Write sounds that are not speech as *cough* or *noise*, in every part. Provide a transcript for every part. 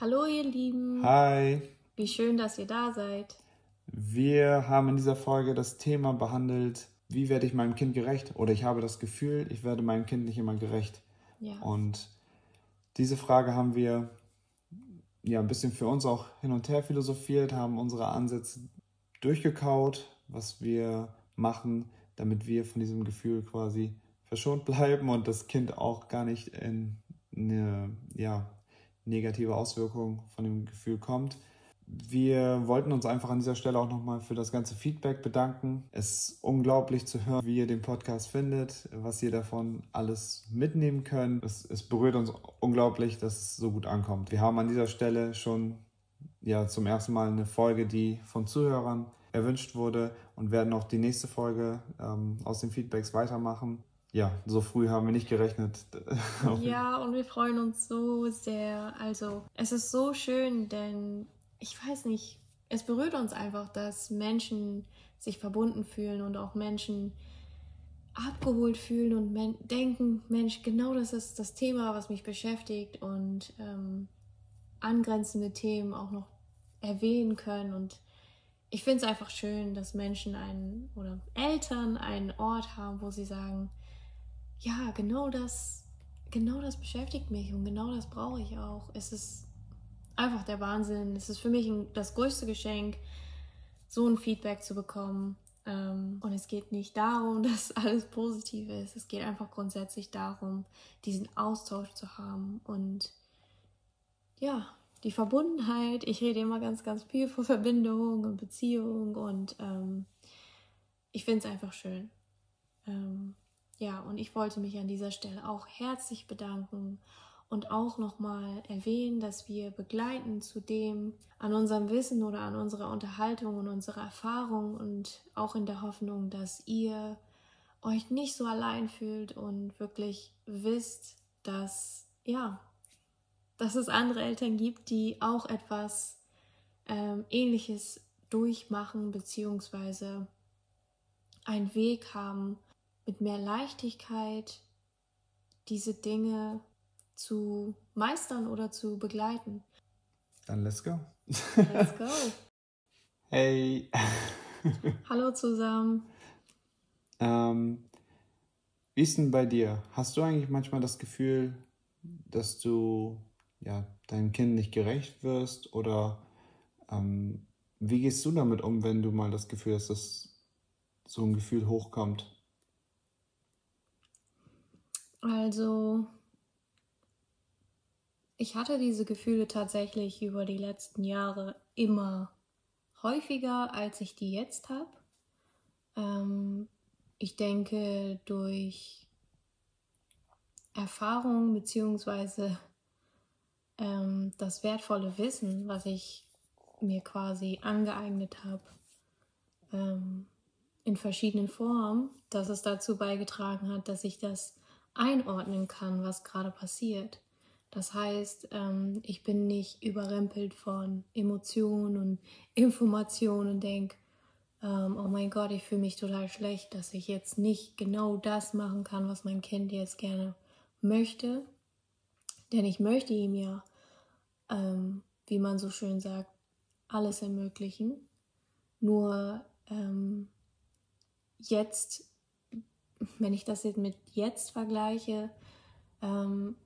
Hallo ihr Lieben. Hi. Wie schön, dass ihr da seid. Wir haben in dieser Folge das Thema behandelt, wie werde ich meinem Kind gerecht? Oder ich habe das Gefühl, ich werde meinem Kind nicht immer gerecht. Ja. Und diese Frage haben wir ja ein bisschen für uns auch hin und her philosophiert, haben unsere Ansätze durchgekaut, was wir machen, damit wir von diesem Gefühl quasi verschont bleiben und das Kind auch gar nicht in eine ja, negative Auswirkung von dem Gefühl kommt. Wir wollten uns einfach an dieser Stelle auch nochmal für das ganze Feedback bedanken. Es ist unglaublich zu hören, wie ihr den Podcast findet, was ihr davon alles mitnehmen könnt. Es, es berührt uns unglaublich, dass es so gut ankommt. Wir haben an dieser Stelle schon ja, zum ersten Mal eine Folge, die von Zuhörern erwünscht wurde und werden auch die nächste Folge ähm, aus den Feedbacks weitermachen. Ja, so früh haben wir nicht gerechnet. *laughs* ja, und wir freuen uns so sehr. Also, es ist so schön, denn ich weiß nicht, es berührt uns einfach, dass Menschen sich verbunden fühlen und auch Menschen abgeholt fühlen und men denken, Mensch, genau das ist das Thema, was mich beschäftigt und ähm, angrenzende Themen auch noch erwähnen können. Und ich finde es einfach schön, dass Menschen einen oder Eltern einen Ort haben, wo sie sagen, ja, genau das, genau das beschäftigt mich und genau das brauche ich auch. Es ist einfach der Wahnsinn. Es ist für mich das größte Geschenk, so ein Feedback zu bekommen. Ähm, und es geht nicht darum, *laughs* dass alles positiv ist. Es geht einfach grundsätzlich darum, diesen Austausch zu haben und ja, die Verbundenheit. Ich rede immer ganz, ganz viel von Verbindung und Beziehung und ähm, ich finde es einfach schön. Ähm, ja, und ich wollte mich an dieser Stelle auch herzlich bedanken und auch nochmal erwähnen, dass wir begleiten zu dem an unserem Wissen oder an unserer Unterhaltung und unserer Erfahrung und auch in der Hoffnung, dass ihr euch nicht so allein fühlt und wirklich wisst, dass ja, dass es andere Eltern gibt, die auch etwas ähm, Ähnliches durchmachen beziehungsweise einen Weg haben, mit mehr Leichtigkeit diese Dinge zu meistern oder zu begleiten. Dann let's go. Let's go. *laughs* Hey. Hallo zusammen. Ähm, wie ist denn bei dir? Hast du eigentlich manchmal das Gefühl, dass du ja, deinem Kind nicht gerecht wirst? Oder ähm, wie gehst du damit um, wenn du mal das Gefühl hast, dass so ein Gefühl hochkommt? Also, ich hatte diese Gefühle tatsächlich über die letzten Jahre immer häufiger, als ich die jetzt habe. Ähm, ich denke, durch Erfahrung bzw. Ähm, das wertvolle Wissen, was ich mir quasi angeeignet habe, ähm, in verschiedenen Formen, dass es dazu beigetragen hat, dass ich das einordnen kann, was gerade passiert. Das heißt, ähm, ich bin nicht überrempelt von Emotionen und *laughs* Informationen und denke, ähm, oh mein Gott, ich fühle mich total schlecht, dass ich jetzt nicht genau das machen kann, was mein Kind jetzt gerne möchte. Denn ich möchte ihm ja, ähm, wie man so schön sagt, alles ermöglichen. Nur jetzt, wenn ich das jetzt mit jetzt vergleiche, ähm,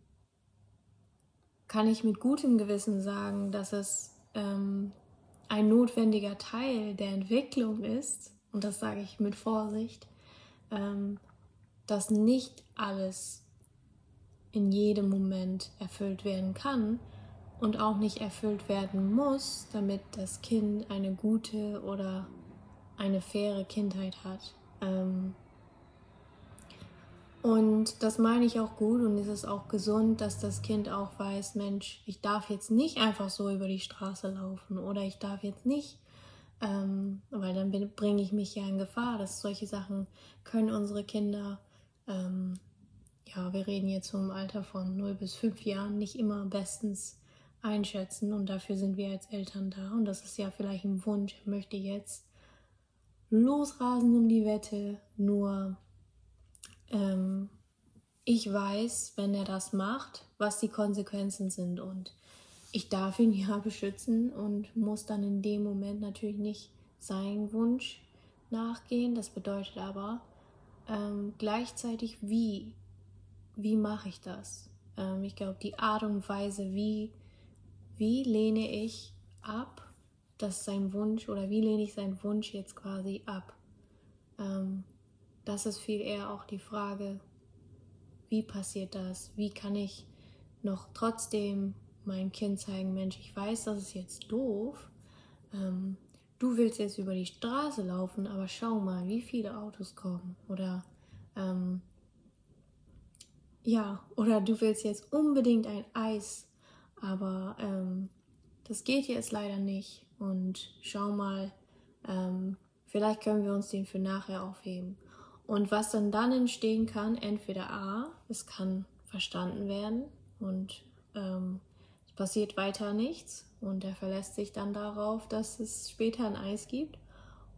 kann ich mit gutem Gewissen sagen, dass es ähm, ein notwendiger Teil der Entwicklung ist, und das sage ich mit Vorsicht, ähm, dass nicht alles in jedem Moment erfüllt werden kann und auch nicht erfüllt werden muss, damit das Kind eine gute oder eine faire Kindheit hat. Ähm, und das meine ich auch gut und es ist auch gesund, dass das Kind auch weiß, Mensch, ich darf jetzt nicht einfach so über die Straße laufen oder ich darf jetzt nicht, ähm, weil dann bringe ich mich ja in Gefahr. Dass solche Sachen können unsere Kinder, ähm, ja, wir reden jetzt vom Alter von 0 bis 5 Jahren, nicht immer bestens einschätzen und dafür sind wir als Eltern da und das ist ja vielleicht ein Wunsch, er möchte jetzt losrasen um die Wette, nur ähm, ich weiß, wenn er das macht, was die Konsequenzen sind. Und ich darf ihn *laughs* ja beschützen und muss dann in dem Moment natürlich nicht seinen Wunsch nachgehen. Das bedeutet aber ähm, gleichzeitig, wie, wie mache ich das? Ähm, ich glaube, die Art und Weise, wie, wie lehne ich ab, dass sein Wunsch oder wie lehne ich seinen Wunsch jetzt quasi ab? Ähm, das ist viel eher auch die Frage, wie passiert das? Wie kann ich noch trotzdem meinem Kind zeigen, Mensch, ich weiß, das ist jetzt doof. Ähm, du willst jetzt über die Straße laufen, aber schau mal, wie viele Autos kommen. Oder ähm, ja, oder du willst jetzt unbedingt ein Eis, aber ähm, das geht jetzt leider nicht. Und schau mal, ähm, vielleicht können wir uns den für nachher aufheben. Und was dann dann entstehen kann, entweder A, es kann verstanden werden und ähm, es passiert weiter nichts und er verlässt sich dann darauf, dass es später ein Eis gibt.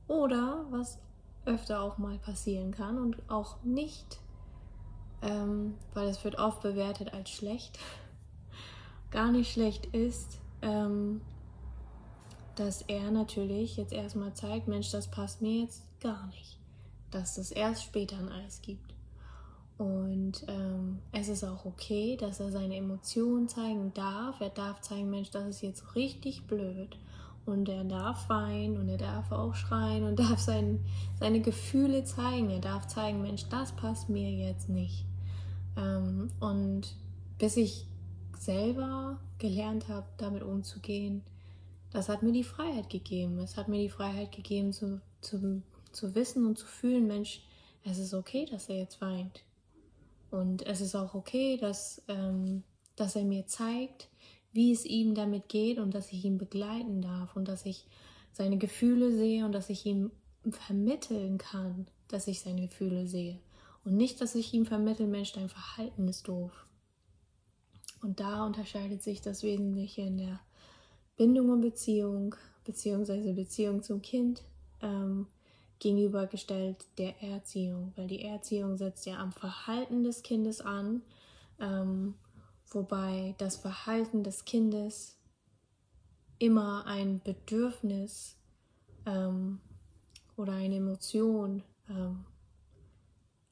Oder was öfter auch mal passieren kann und auch nicht, ähm, weil es wird oft bewertet als schlecht, *laughs* gar nicht schlecht ist, ähm, dass er natürlich jetzt erstmal zeigt, Mensch, das passt mir jetzt gar nicht, dass es erst später ein Eis gibt. Und ähm, es ist auch okay, dass er seine Emotionen zeigen darf. Er darf zeigen, Mensch, das ist jetzt richtig blöd. Und er darf weinen und er darf auch schreien und *laughs* darf sein, seine Gefühle zeigen. Er darf zeigen, Mensch, das passt mir jetzt nicht. Ähm, und bis ich selber gelernt habe, damit umzugehen, das hat mir die Freiheit gegeben. Es hat mir die Freiheit gegeben, zu, zu, zu wissen und zu fühlen, Mensch, es ist okay, dass er jetzt weint. Und es ist auch okay, dass, ähm, dass er mir zeigt, wie es ihm damit geht und dass ich ihn begleiten darf und dass ich seine Gefühle sehe und dass ich ihm vermitteln kann, dass ich seine Gefühle sehe. Und nicht, dass ich ihm vermittle, Mensch, dein Verhalten ist doof. Und da unterscheidet sich das Wesentliche in der Bindung und Beziehung, beziehungsweise Beziehung zum Kind. Ähm, gegenübergestellt der Erziehung, weil die Erziehung setzt ja am Verhalten des Kindes an, ähm, wobei das Verhalten des Kindes immer ein Bedürfnis ähm, oder eine Emotion ähm,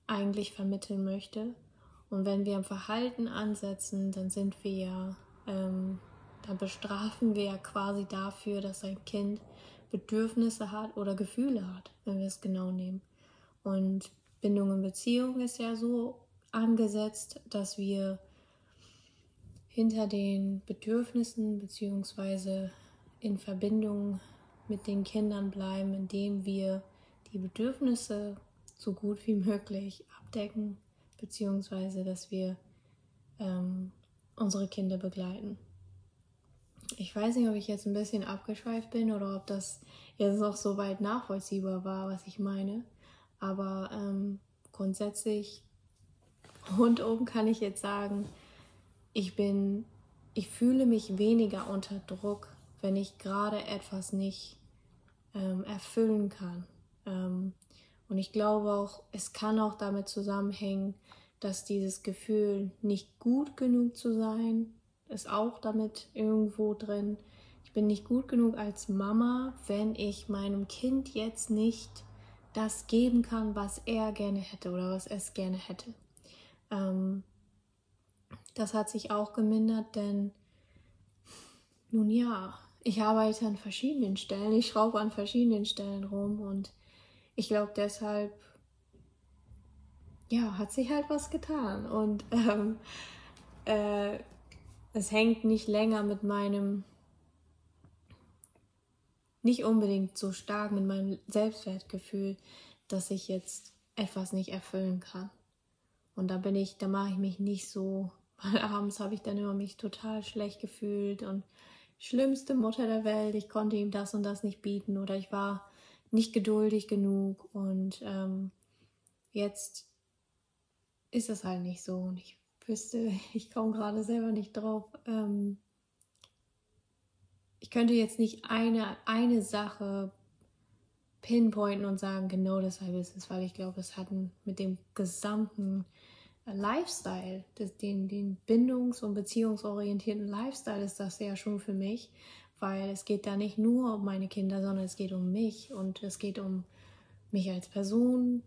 eigentlich vermitteln möchte. Und wenn wir am Verhalten ansetzen, dann sind wir ja, ähm, dann bestrafen wir ja quasi dafür, dass ein Kind Bedürfnisse hat oder Gefühle hat, wenn wir es genau nehmen. Und Bindung und Beziehung ist ja so angesetzt, dass wir hinter den Bedürfnissen bzw. in Verbindung mit den Kindern bleiben, indem wir die Bedürfnisse so gut wie möglich abdecken, beziehungsweise dass wir ähm, unsere Kinder begleiten ich weiß nicht, ob ich jetzt ein bisschen abgeschweift bin oder ob das jetzt noch so weit nachvollziehbar war, was ich meine. Aber ähm, grundsätzlich *laughs* rundum kann ich jetzt sagen, ich bin, ich fühle mich weniger unter Druck, wenn ich gerade etwas nicht ähm, erfüllen kann. Ähm, und ich glaube auch, es kann auch damit zusammenhängen, dass dieses Gefühl, nicht gut genug zu sein, ist auch damit irgendwo drin. Ich bin nicht gut genug als Mama, wenn ich meinem Kind jetzt nicht das geben kann, was er gerne hätte oder was es gerne hätte. Ähm, das hat sich auch gemindert, denn nun ja, ich arbeite an verschiedenen Stellen, ich schraube an verschiedenen Stellen rum und ich glaube deshalb, ja, hat sich halt was getan und ähm, äh, es hängt nicht länger mit meinem, nicht unbedingt so stark mit meinem Selbstwertgefühl, dass ich jetzt etwas nicht erfüllen kann. Und da bin ich, da mache ich mich nicht so, *laughs* weil abends habe ich dann immer mich total schlecht gefühlt und schlimmste Mutter der Welt, ich konnte ihm das und das nicht bieten oder ich war nicht geduldig genug und ähm, jetzt ist es halt nicht so und ich wüsste, ich komme gerade selber nicht drauf. Ähm, ich könnte jetzt nicht eine, eine Sache pinpointen und sagen, genau deshalb ist es, weil ich glaube, es hat mit dem gesamten Lifestyle, das, den, den bindungs- und beziehungsorientierten Lifestyle ist das ja schon für mich, weil es geht da nicht nur um meine Kinder, sondern es geht um mich und es geht um mich als Person,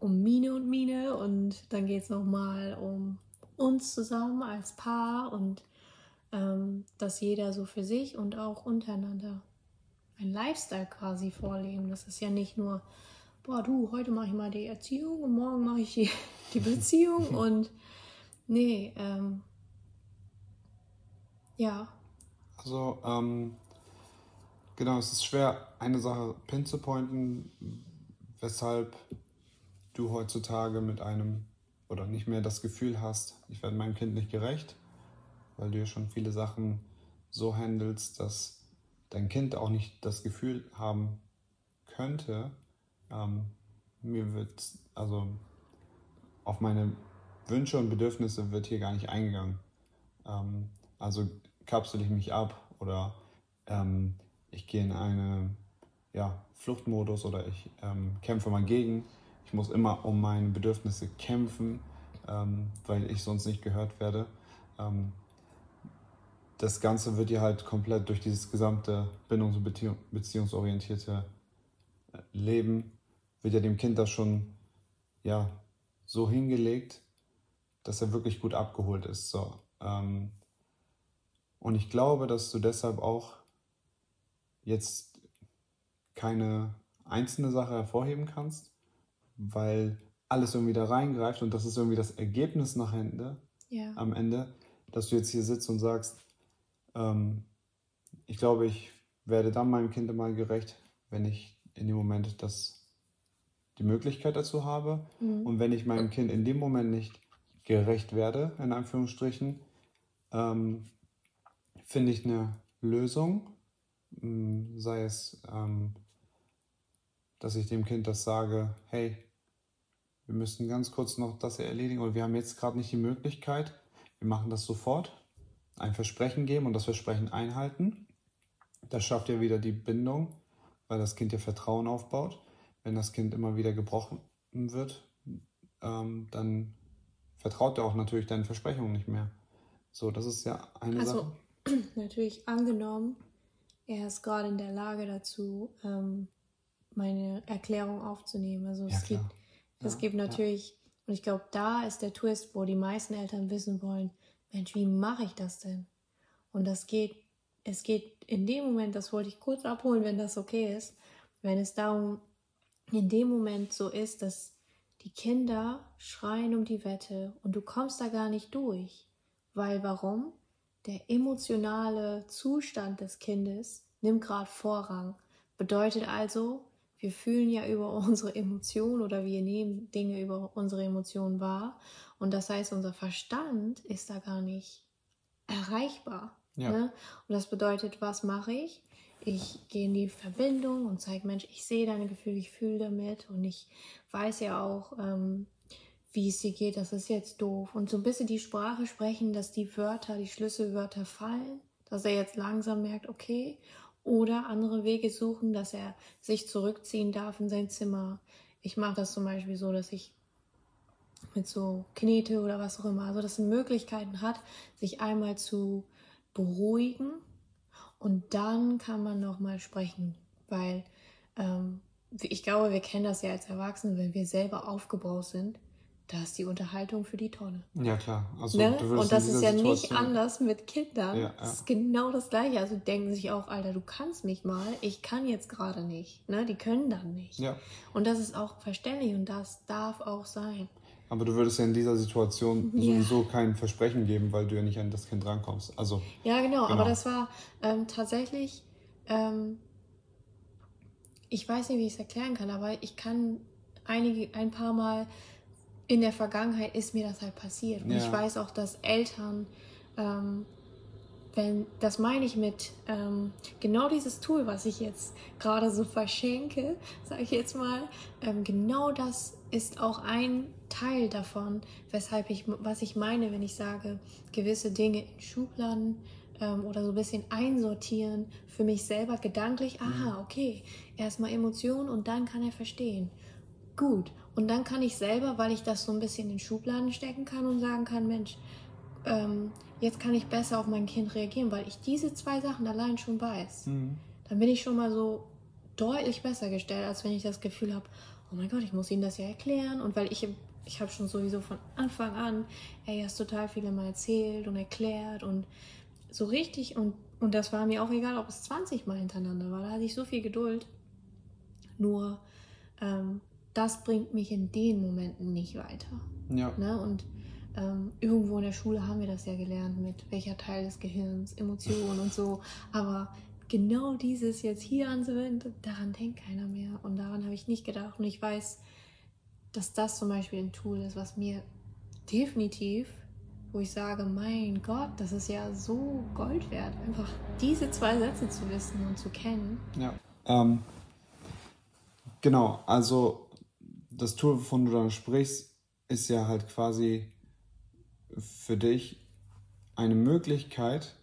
um Mine und Mine und dann geht es nochmal um uns zusammen als Paar und ähm, dass jeder so für sich und auch untereinander ein Lifestyle quasi vorleben. Das ist ja nicht nur, boah, du, heute mache ich mal die Erziehung und morgen mache ich die, die Beziehung *laughs* und nee, ähm, ja. Also, ähm, genau, es ist schwer, eine Sache pinzupointen, weshalb du heutzutage mit einem oder nicht mehr das Gefühl hast, ich werde meinem Kind nicht gerecht, weil du ja schon viele Sachen so handelst, dass dein Kind auch nicht das Gefühl haben könnte, ähm, mir wird, also auf meine Wünsche und Bedürfnisse wird hier gar nicht eingegangen. Ähm, also kapsel ich mich ab oder ähm, ich gehe in einen ja, Fluchtmodus oder ich ähm, kämpfe mal gegen ich muss immer um meine Bedürfnisse kämpfen, ähm, weil ich sonst nicht gehört werde. Ähm, das Ganze wird ja halt komplett durch dieses gesamte bindungs- und Beziehung, beziehungsorientierte äh, Leben, wird ja dem Kind das schon ja, so hingelegt, dass er wirklich gut abgeholt ist. So, ähm, und ich glaube, dass du deshalb auch jetzt keine einzelne Sache hervorheben kannst, weil alles irgendwie da reingreift und das ist irgendwie das Ergebnis nach Ende, ja. am Ende, dass du jetzt hier sitzt und sagst, ähm, ich glaube, ich werde dann meinem Kind mal gerecht, wenn ich in dem Moment das, die Möglichkeit dazu habe. Mhm. Und wenn ich meinem Kind in dem Moment nicht gerecht werde, in Anführungsstrichen, ähm, finde ich eine Lösung, hm, sei es, ähm, dass ich dem Kind das sage, hey, wir müssen ganz kurz noch das erledigen oder wir haben jetzt gerade nicht die Möglichkeit, wir machen das sofort, ein Versprechen geben und das Versprechen einhalten. Das schafft ja wieder die Bindung, weil das Kind ja Vertrauen aufbaut. Wenn das Kind immer wieder gebrochen wird, ähm, dann vertraut er auch natürlich deinen Versprechungen nicht mehr. So, das ist ja eine also, Sache. *clears throat* natürlich angenommen, er ist gerade in der Lage dazu, ähm, meine Erklärung aufzunehmen. Also ja, es klar. gibt es gibt natürlich, und ich glaube, da ist der Twist, wo die meisten Eltern wissen wollen, Mensch, wie mache ich das denn? Und das geht, es geht in dem Moment, das wollte ich kurz abholen, wenn das okay ist, wenn es darum in dem Moment so ist, dass die Kinder schreien um die Wette und du kommst da gar nicht durch. Weil warum? Der emotionale Zustand des Kindes nimmt gerade Vorrang. Bedeutet also, wir fühlen ja über *laughs* unsere Emotionen oder wir nehmen Dinge über unsere Emotionen wahr. Und das heißt, unser Verstand ist da gar nicht erreichbar. Ja. Ne? Und das bedeutet, was mache ich? Ich gehe in die Verbindung und zeige, Mensch, ich sehe deine Gefühle, ich fühle damit und ich weiß ja auch, ähm, wie es dir geht, das ist jetzt doof. Und so ein bisschen die Sprache sprechen, dass die Wörter, die Schlüsselwörter fallen, dass er jetzt langsam merkt, okay, oder andere Wege suchen, dass er sich zurückziehen darf in sein Zimmer. Ich mache das zum Beispiel so, dass ich mit so Knete oder was auch immer, also dass er Möglichkeiten hat, sich einmal zu beruhigen und dann kann man nochmal sprechen, weil ähm, ich glaube, wir kennen das ja als Erwachsene, wenn wir selber aufgebaut sind, da ist die Unterhaltung für die Tonne. Ja, klar. Also, ne? Und das ist ja Situation... nicht anders mit Kindern. Ja, ja. Das ist genau das Gleiche. Also denken sich auch, Alter, du kannst mich mal, ich kann jetzt gerade nicht. Ne? Die können dann nicht. Ja. Und das ist auch verständlich und das darf auch sein. Aber du würdest ja in dieser Situation ja. sowieso kein Versprechen geben, weil du ja nicht an das Kind rankommst. Also, ja, genau. genau. Aber das war ähm, tatsächlich, ähm, ich weiß nicht, wie ich es erklären kann, aber ich kann einige, ein paar Mal in der Vergangenheit ist mir das halt passiert. Und ja. ich weiß auch, dass Eltern, ähm, wenn, das meine ich mit ähm, genau dieses Tool, was ich jetzt gerade so verschenke, sage ich jetzt mal, ähm, genau das ist auch ein Teil davon, weshalb ich, was ich meine, wenn ich sage, gewisse Dinge in Schubladen ähm, oder so ein bisschen einsortieren, für mich selber gedanklich, aha, mhm. okay, erstmal Emotionen und dann kann er verstehen gut. Und dann kann ich selber, weil ich das so ein bisschen in Schubladen stecken kann und sagen kann, Mensch, ähm, jetzt kann ich besser auf mein Kind reagieren, weil ich diese zwei Sachen allein schon weiß. Mhm. Dann bin ich schon mal so deutlich besser gestellt, als wenn ich das Gefühl habe, oh mein Gott, ich muss ihnen das ja erklären. Und weil ich, ich habe schon sowieso von Anfang an, ey, hast total viele mal erzählt und erklärt und so richtig. Und, und das war mir auch egal, ob es 20 Mal hintereinander war. Da hatte ich so viel Geduld. Nur, ähm, das bringt mich in den Momenten nicht weiter. Ja. Ne? Und ähm, irgendwo in der Schule haben wir das ja gelernt, mit welcher Teil des Gehirns, Emotionen und so. Aber genau dieses jetzt hier anzuwenden, daran denkt keiner mehr. Und daran habe ich nicht gedacht. Und ich weiß, dass das zum Beispiel ein Tool ist, was mir definitiv, wo ich sage, mein Gott, das ist ja so Gold wert, einfach diese zwei Sätze zu wissen und zu kennen. Ja. Ähm, genau, also das Tool, wovon du dann sprichst, ist ja halt quasi für dich eine Möglichkeit,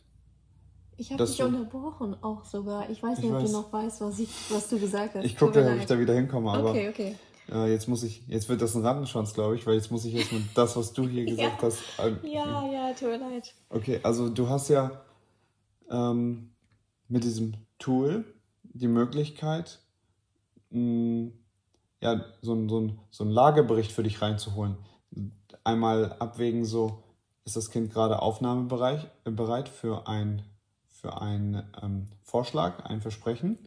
ich habe dich unterbrochen auch sogar. Ich weiß nicht, ob weiß. du noch weißt, was, ich, was du gesagt hast. Ich gucke, ob ich da wieder hinkomme. Aber okay, okay. Äh, jetzt muss ich, jetzt wird das ein Rattenschwanz, glaube ich, weil jetzt muss ich jetzt mit das, was du hier *laughs* gesagt ja. hast. Äh, *laughs* ja, ja, tut mir leid. Okay, also du hast ja ähm, mit diesem Tool die Möglichkeit, mh, ja, so, so, so einen Lagebericht für dich reinzuholen. Einmal abwägen, so ist das Kind gerade aufnahmebereit für ein für einen ähm, Vorschlag, ein Versprechen?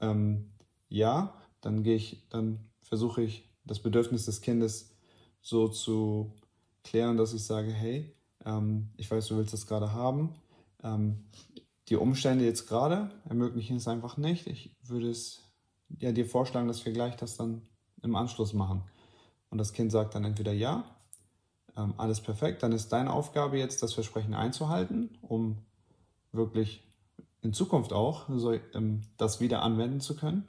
Ähm, ja, dann gehe ich, dann versuche ich das Bedürfnis des Kindes so zu klären, dass ich sage, hey, ähm, ich weiß, du willst das gerade haben. Ähm, die Umstände jetzt gerade ermöglichen es einfach nicht. Ich würde es ja, dir vorschlagen, dass wir gleich das dann im Anschluss machen. Und das Kind sagt dann entweder ja, ähm, alles perfekt, dann ist deine Aufgabe jetzt, das Versprechen einzuhalten, um wirklich in Zukunft auch so, ähm, das wieder anwenden zu können.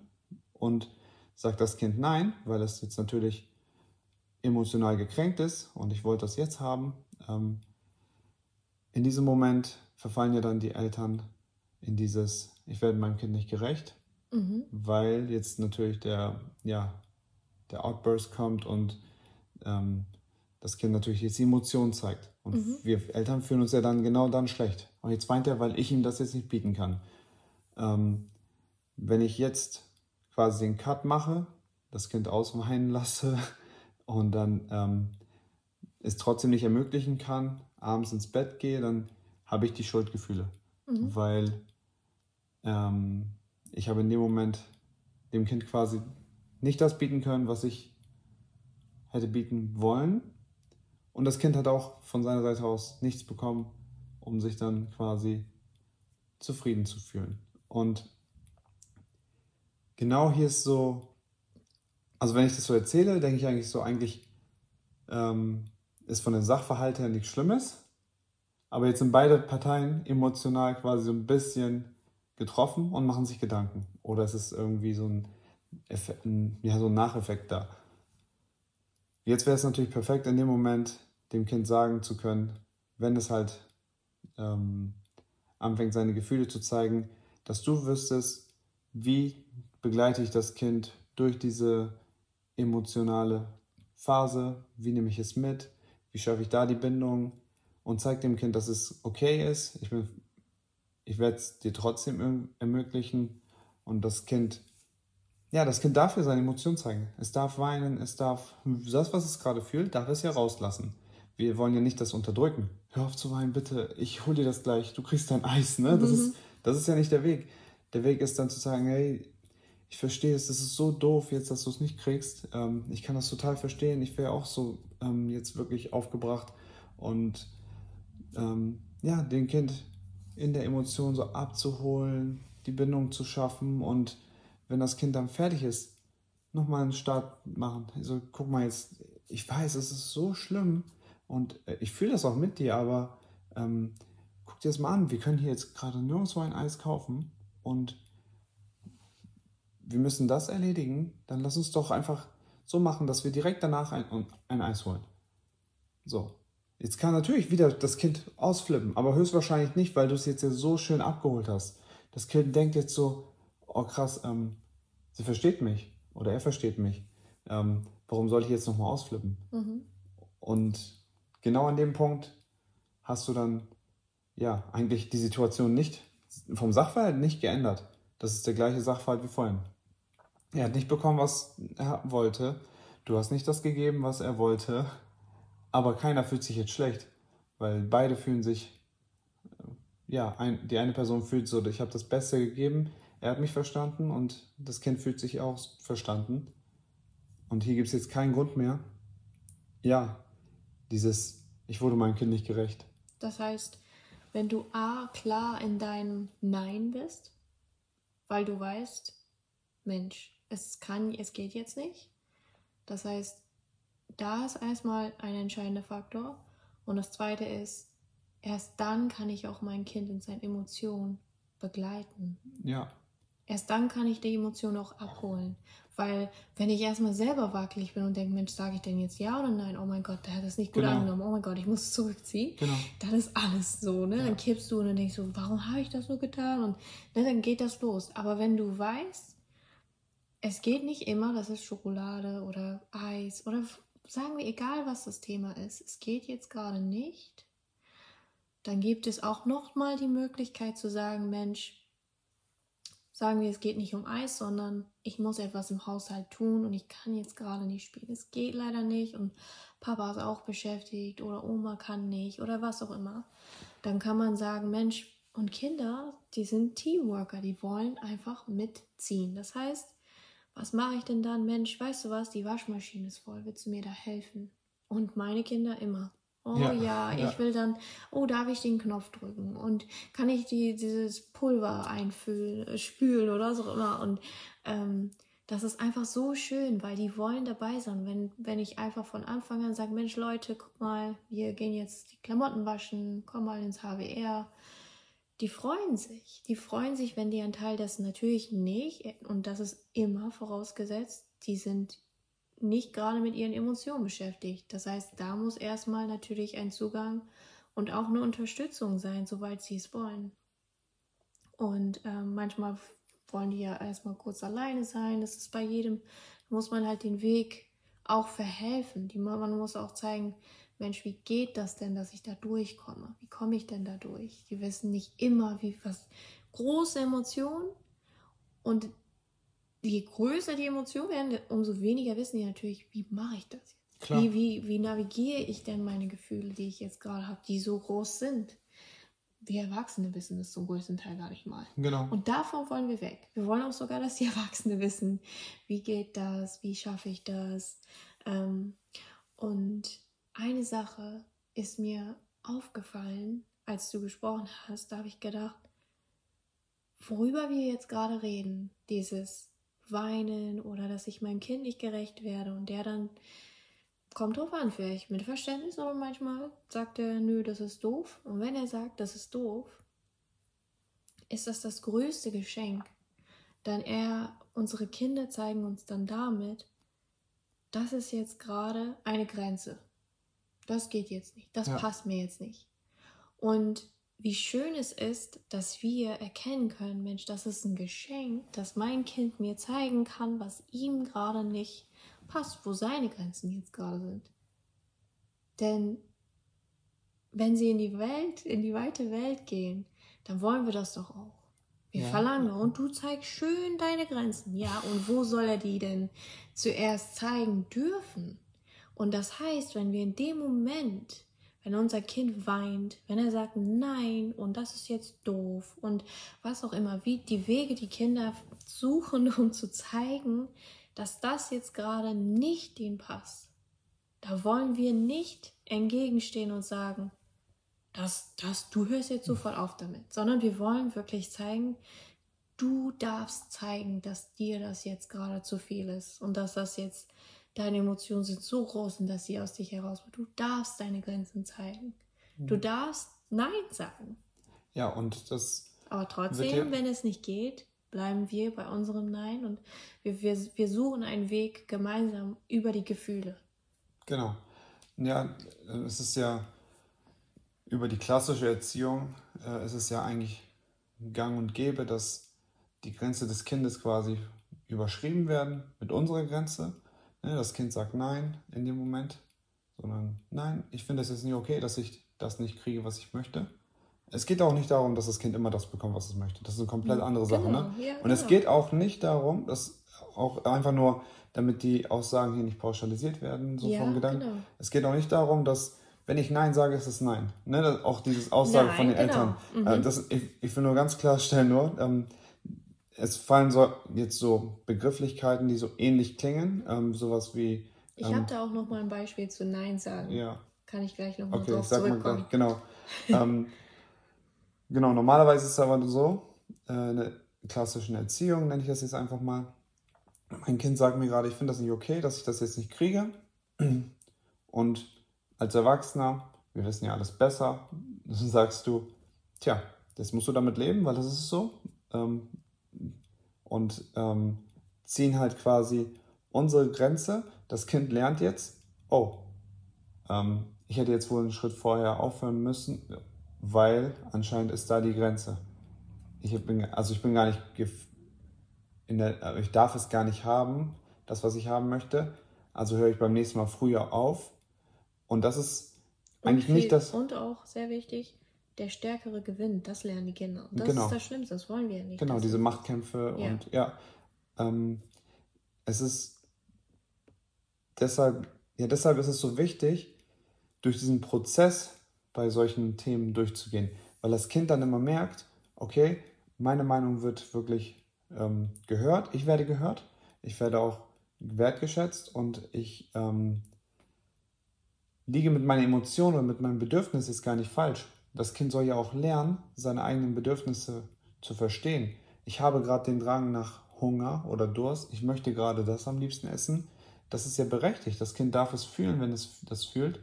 Und sagt das Kind nein, weil es jetzt natürlich emotional gekränkt ist und ich wollte das jetzt haben. Ähm, in diesem Moment verfallen ja dann die Eltern in dieses, ich werde meinem Kind nicht gerecht, mhm. weil jetzt natürlich der, ja, der Outburst kommt und ähm, das Kind natürlich jetzt die Emotionen zeigt. Und mhm. wir Eltern fühlen uns ja dann genau dann schlecht. Und jetzt weint er, weil ich ihm das jetzt nicht bieten kann. Ähm, wenn ich jetzt quasi den Cut mache, das Kind ausweinen lasse *laughs* und dann ähm, es trotzdem nicht ermöglichen kann, abends ins Bett gehe, dann habe ich die Schuldgefühle. Mhm. Weil ähm, ich habe in dem Moment dem Kind quasi nicht das bieten können, was ich hätte bieten wollen. Und das Kind hat auch von seiner Seite aus nichts bekommen, um sich dann quasi zufrieden zu fühlen. Und genau hier ist so, also wenn ich das so erzähle, denke ich eigentlich so, eigentlich ähm, ist von den Sachverhalt her nichts Schlimmes, aber jetzt sind beide Parteien emotional quasi so ein bisschen getroffen und machen sich Gedanken. Oder es ist irgendwie so ein, Effekt, ein, ja, so ein Nacheffekt da. Jetzt wäre es natürlich perfekt, in dem Moment dem Kind sagen zu können, wenn es halt ähm, anfängt, seine Gefühle zu zeigen, dass du wüsstest, wie begleite ich das Kind durch diese emotionale Phase, wie nehme ich es mit, wie schaffe ich da die Bindung und zeige dem Kind, dass es okay ist. Ich, ich werde es dir trotzdem ermöglichen und das Kind ja, das Kind darf ja seine Emotionen zeigen. Es darf weinen, es darf das, was es gerade fühlt, darf es ja rauslassen. Wir wollen ja nicht das unterdrücken. Hör auf zu weinen, bitte. Ich hol dir das gleich. Du kriegst dein Eis, ne? Das, mhm. ist, das ist ja nicht der Weg. Der Weg ist dann zu sagen, hey, ich verstehe es, das ist so doof jetzt, dass du es nicht kriegst. Ähm, ich kann das total verstehen. Ich wäre auch so ähm, jetzt wirklich aufgebracht. Und ähm, ja, den Kind in der Emotion so abzuholen, die Bindung zu schaffen und wenn das Kind dann fertig ist, nochmal einen Start machen. Also guck mal jetzt, ich weiß, es ist so schlimm und äh, ich fühle das auch mit dir, aber ähm, guck dir das mal an. Wir können hier jetzt gerade nirgendwo ein Eis kaufen und wir müssen das erledigen. Dann lass uns doch einfach so machen, dass wir direkt danach ein, ein Eis holen. So. Jetzt kann natürlich wieder das Kind ausflippen, aber höchstwahrscheinlich nicht, weil du es jetzt ja so schön abgeholt hast. Das Kind denkt jetzt so, oh krass, ähm, sie versteht mich oder er versteht mich. ähm, warum soll ich jetzt nochmal ausflippen? Mhm. Und genau an dem Punkt hast du dann ja eigentlich die Situation nicht vom Sachverhalt nicht geändert. Das ist der gleiche Sachverhalt wie vorhin. Er hat nicht bekommen, was er wollte. Du hast nicht das gegeben, was er wollte. Aber keiner fühlt sich jetzt schlecht, weil beide fühlen sich, ja, ein, die eine Person fühlt so, ich habe das Beste gegeben, er hat mich verstanden und das Kind fühlt sich auch verstanden. Und hier gibt es jetzt keinen Grund mehr. Ja, dieses, ich wurde meinem Kind nicht gerecht. Das heißt, wenn du A klar in deinem Nein bist, weil du weißt, Mensch, es kann, es geht jetzt nicht. Das heißt, da ist erstmal ein entscheidender Faktor. Und das zweite ist, erst dann kann ich auch mein Kind in seinen Emotionen begleiten. Ja. Erst dann kann ich die Emotion auch abholen. Weil wenn ich erstmal selber wackelig bin und denke, Mensch, sage ich denn jetzt ja oder nein? Oh mein Gott, der hat das nicht gut genau. angenommen. Oh mein Gott, ich muss es zurückziehen. Genau. Dann ist alles so, ne? Ja. Dann kippst du und dann denkst du, warum habe ich das so getan? Und ne, dann geht das los. Aber wenn du weißt, es geht nicht immer, das ist Schokolade oder Eis oder sagen wir, egal was das Thema ist, es geht jetzt gerade nicht, dann gibt es auch nochmal die Möglichkeit zu sagen, Mensch, sagen wir, es geht nicht um Eis, sondern ich muss etwas im Haushalt tun und ich kann jetzt gerade nicht spielen. Es geht leider nicht und Papa ist auch beschäftigt oder Oma kann nicht oder was auch immer. Dann kann man sagen, Mensch, und Kinder, die sind Teamworker, die wollen einfach mitziehen. Das heißt, was mache ich denn dann? Mensch, weißt du was, die Waschmaschine ist voll, willst du mir da helfen? Und meine Kinder immer. Oh ja, ja, ja, ich will dann, oh, darf ich den Knopf drücken? Und kann ich die, dieses Pulver einfüllen, äh, spülen oder so immer? Und ähm, das ist einfach so schön, weil die wollen dabei sein. Wenn, wenn ich einfach von Anfang an sage, Mensch, Leute, guck mal, wir gehen jetzt die Klamotten waschen, komm mal ins HWR. Die freuen sich. Die freuen sich, wenn die ein Teil dessen natürlich nicht, und das ist immer vorausgesetzt, die sind nicht gerade mit ihren Emotionen beschäftigt. Das heißt, da muss erstmal natürlich ein Zugang und auch eine Unterstützung sein, soweit sie es wollen. Und äh, manchmal wollen die ja erstmal kurz alleine sein. Das ist bei jedem, da muss man halt den Weg auch verhelfen. Die, man muss auch zeigen, Mensch, wie geht das denn, dass ich da durchkomme? Wie komme ich denn da durch? Die wissen nicht immer, wie was große Emotionen und je größer die Emotionen werden, umso weniger wissen die natürlich, wie mache ich das jetzt? Wie, wie, wie navigiere ich denn meine Gefühle, die ich jetzt gerade habe, die so groß sind? Wir Erwachsene wissen das zum größten Teil gar nicht mal. Genau. Und davon wollen wir weg. Wir wollen auch sogar, dass die *laughs* Erwachsene wissen, wie geht das, wie schaffe ich das. Ähm, und eine Sache ist mir aufgefallen, als du gesprochen hast, da habe ich gedacht, worüber wir jetzt gerade reden, dieses weinen oder dass ich meinem Kind nicht gerecht werde und der dann kommt drauf an, vielleicht mit Verständnis, aber manchmal sagt er, nö, das ist doof. Und wenn er sagt, das ist doof, ist das das größte Geschenk. Denn er, unsere Kinder zeigen uns dann damit, das ist jetzt gerade eine Grenze. Das geht jetzt nicht. Das ja. passt mir jetzt nicht. Und wie schön es ist, dass wir erkennen können, Mensch, das ist ein Geschenk, dass mein Kind mir zeigen kann, was ihm gerade nicht passt, wo seine Grenzen jetzt gerade sind. Denn wenn sie in die Welt, in die weite Welt gehen, dann wollen wir das doch auch. Wir ja. verlangen, und du zeigst schön deine Grenzen. Ja, und wo soll er die denn zuerst zeigen dürfen? Und das heißt, wenn wir in dem Moment wenn unser Kind weint, wenn er sagt nein und das ist jetzt doof und was auch immer, wie die Wege die Kinder suchen, *laughs* um zu zeigen, dass das jetzt gerade nicht den passt. Da wollen wir nicht entgegenstehen und sagen, das, das, du hörst jetzt sofort auf damit, sondern wir wollen wirklich zeigen, du darfst zeigen, dass dir das jetzt gerade zu viel ist und dass das jetzt Deine Emotionen sind so groß, dass sie aus dich heraus. Du darfst deine Grenzen zeigen. Du mhm. darfst Nein sagen. Ja, und das. Aber trotzdem, wenn es nicht geht, bleiben wir bei unserem Nein und wir, wir, wir suchen einen Weg gemeinsam über die Gefühle. Genau. Ja, es ist ja über die klassische Erziehung, äh, es ist ja eigentlich gang und gäbe, dass die Grenze des Kindes quasi überschrieben werden mit unserer Grenze ne, das Kind sagt Nein in dem Moment, sondern Nein, ich finde es jetzt nicht okay, dass ich das nicht kriege, was ich möchte. Es geht auch nicht darum, dass das Kind immer das bekommt, was es möchte. Das ist eine komplett mhm. andere Sache. Genau, ne? Ja, Und genau. es geht auch nicht darum, dass auch einfach nur, damit die Aussagen hier nicht pauschalisiert werden, so ja, vom Gedanken. Genau. Es geht auch nicht darum, dass wenn ich Nein sage, ist es Nein. Ne? Auch dieses Aussage Nein, von den genau. Eltern. Mhm. Äh, das, ich, ich will nur ganz klarstellen, nur, ähm, es fallen so, jetzt so Begrifflichkeiten, die so ähnlich klingen, ähm, sowas wie. Ich ähm, habe da auch noch mal ein Beispiel zu Nein sagen. Ja. Kann ich gleich noch mal okay, drauf sag zurückkommen. Mal gleich, genau. *laughs* ähm, genau, normalerweise ist es aber so, äh, eine klassische Erziehung, nenne ich das jetzt einfach mal. Mein Kind sagt mir gerade, ich finde das nicht okay, dass ich das jetzt nicht kriege. Und als Erwachsener, wir wissen ja alles besser, *laughs* sagst du, tja, jetzt musst du damit leben, weil das ist so. Ähm, und ähm, ziehen halt quasi unsere Grenze. Das Kind lernt jetzt, oh, ähm, ich hätte jetzt wohl einen Schritt vorher aufhören müssen, weil anscheinend ist da die Grenze. Ich bin, also ich bin gar nicht in der, ich darf es gar nicht haben, das, was ich haben möchte. Also höre ich beim nächsten Mal früher auf und das ist eigentlich viel, nicht das. Und auch sehr wichtig, der Stärkere gewinnt. Das lernen die Kinder. Und das genau. ist das Schlimmste, das wollen wir ja nicht. Genau, diese Machtkämpfe ja. und ja. Ähm, es ist deshalb, ja, deshalb ist es so wichtig, durch diesen Prozess bei solchen Themen durchzugehen. Weil das Kind dann immer merkt, okay, meine Meinung wird wirklich ähm, gehört, ich werde gehört, ich werde auch wertgeschätzt und ich ähm, liege mit meinen Emotionen und mit meinem Bedürfnis ist gar nicht falsch. Das Kind soll ja auch lernen, seine eigenen Bedürfnisse zu verstehen. Ich habe gerade den Drang nach Hunger oder Durst. Ich möchte gerade das am liebsten essen. Das ist ja berechtigt. Das Kind darf es fühlen, wenn es das fühlt.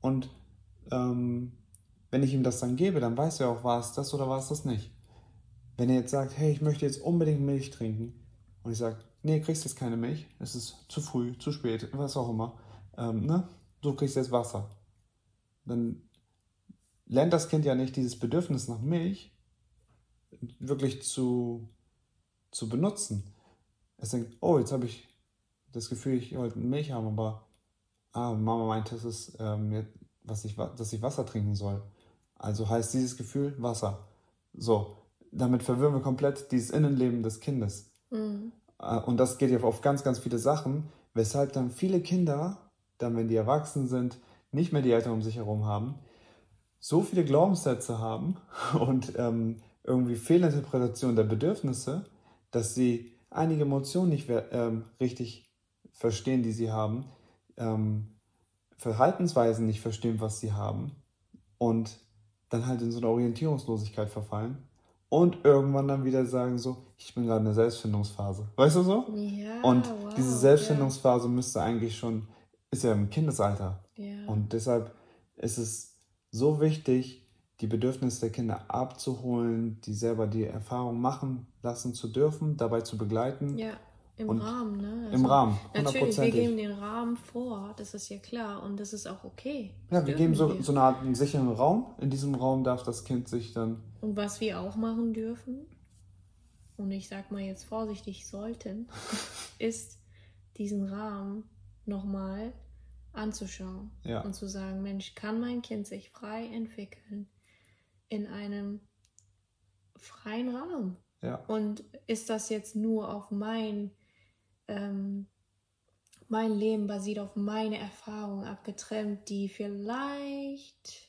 Und ähm, wenn ich ihm das dann gebe, dann weiß er auch, war es das oder war es das nicht. Wenn er jetzt sagt, hey, ich möchte jetzt unbedingt Milch trinken und ich sage, nee, kriegst jetzt keine Milch, es ist zu früh, zu spät, was auch immer, ähm, ne? du kriegst jetzt Wasser. Dann lernt das Kind ja nicht dieses Bedürfnis nach Milch wirklich zu, zu benutzen. Es denkt, oh, jetzt habe ich das Gefühl, ich wollte Milch haben, aber ah, Mama meinte, es ist, ähm, was ich, dass ich Wasser trinken soll. Also heißt dieses Gefühl Wasser. So, damit verwirren wir komplett dieses Innenleben des Kindes. Mhm. Äh, und das geht ja auf ganz, ganz viele Sachen, weshalb dann viele Kinder dann, wenn die erwachsen sind, nicht mehr die Eltern um sich herum haben, so viele Glaubenssätze haben *laughs* und ähm, irgendwie Fehlinterpretation der Bedürfnisse, dass sie einige Emotionen nicht ähm, richtig verstehen, die sie haben, ähm, Verhaltensweisen nicht verstehen, was sie haben und dann halt in so eine Orientierungslosigkeit verfallen und irgendwann dann wieder sagen so, ich bin gerade in der Selbstfindungsphase. Weißt du so? Ja, und wow, diese Selbstfindungsphase ja. müsste eigentlich schon ist ja im Kindesalter. Ja. Und deshalb ist es so wichtig, die Bedürfnisse der Kinder abzuholen, die selber die Erfahrung machen lassen zu dürfen, dabei zu begleiten. Ja, im und Rahmen, ne? Also Im Rahmen. Natürlich, wir geben den Rahmen vor, das ist ja klar und das ist auch okay. Das ja, wir geben so, wir. so eine Art einen sicheren Raum. In diesem Raum darf das Kind sich dann. Und was wir auch machen dürfen, und ich sag mal jetzt vorsichtig sollten, *laughs* ist diesen Rahmen nochmal anzuschauen ja. und zu sagen, Mensch, kann mein Kind sich frei entwickeln in einem freien Raum? Ja. Und ist das jetzt nur auf mein, ähm, mein Leben basiert auf meine Erfahrungen abgetrennt, die vielleicht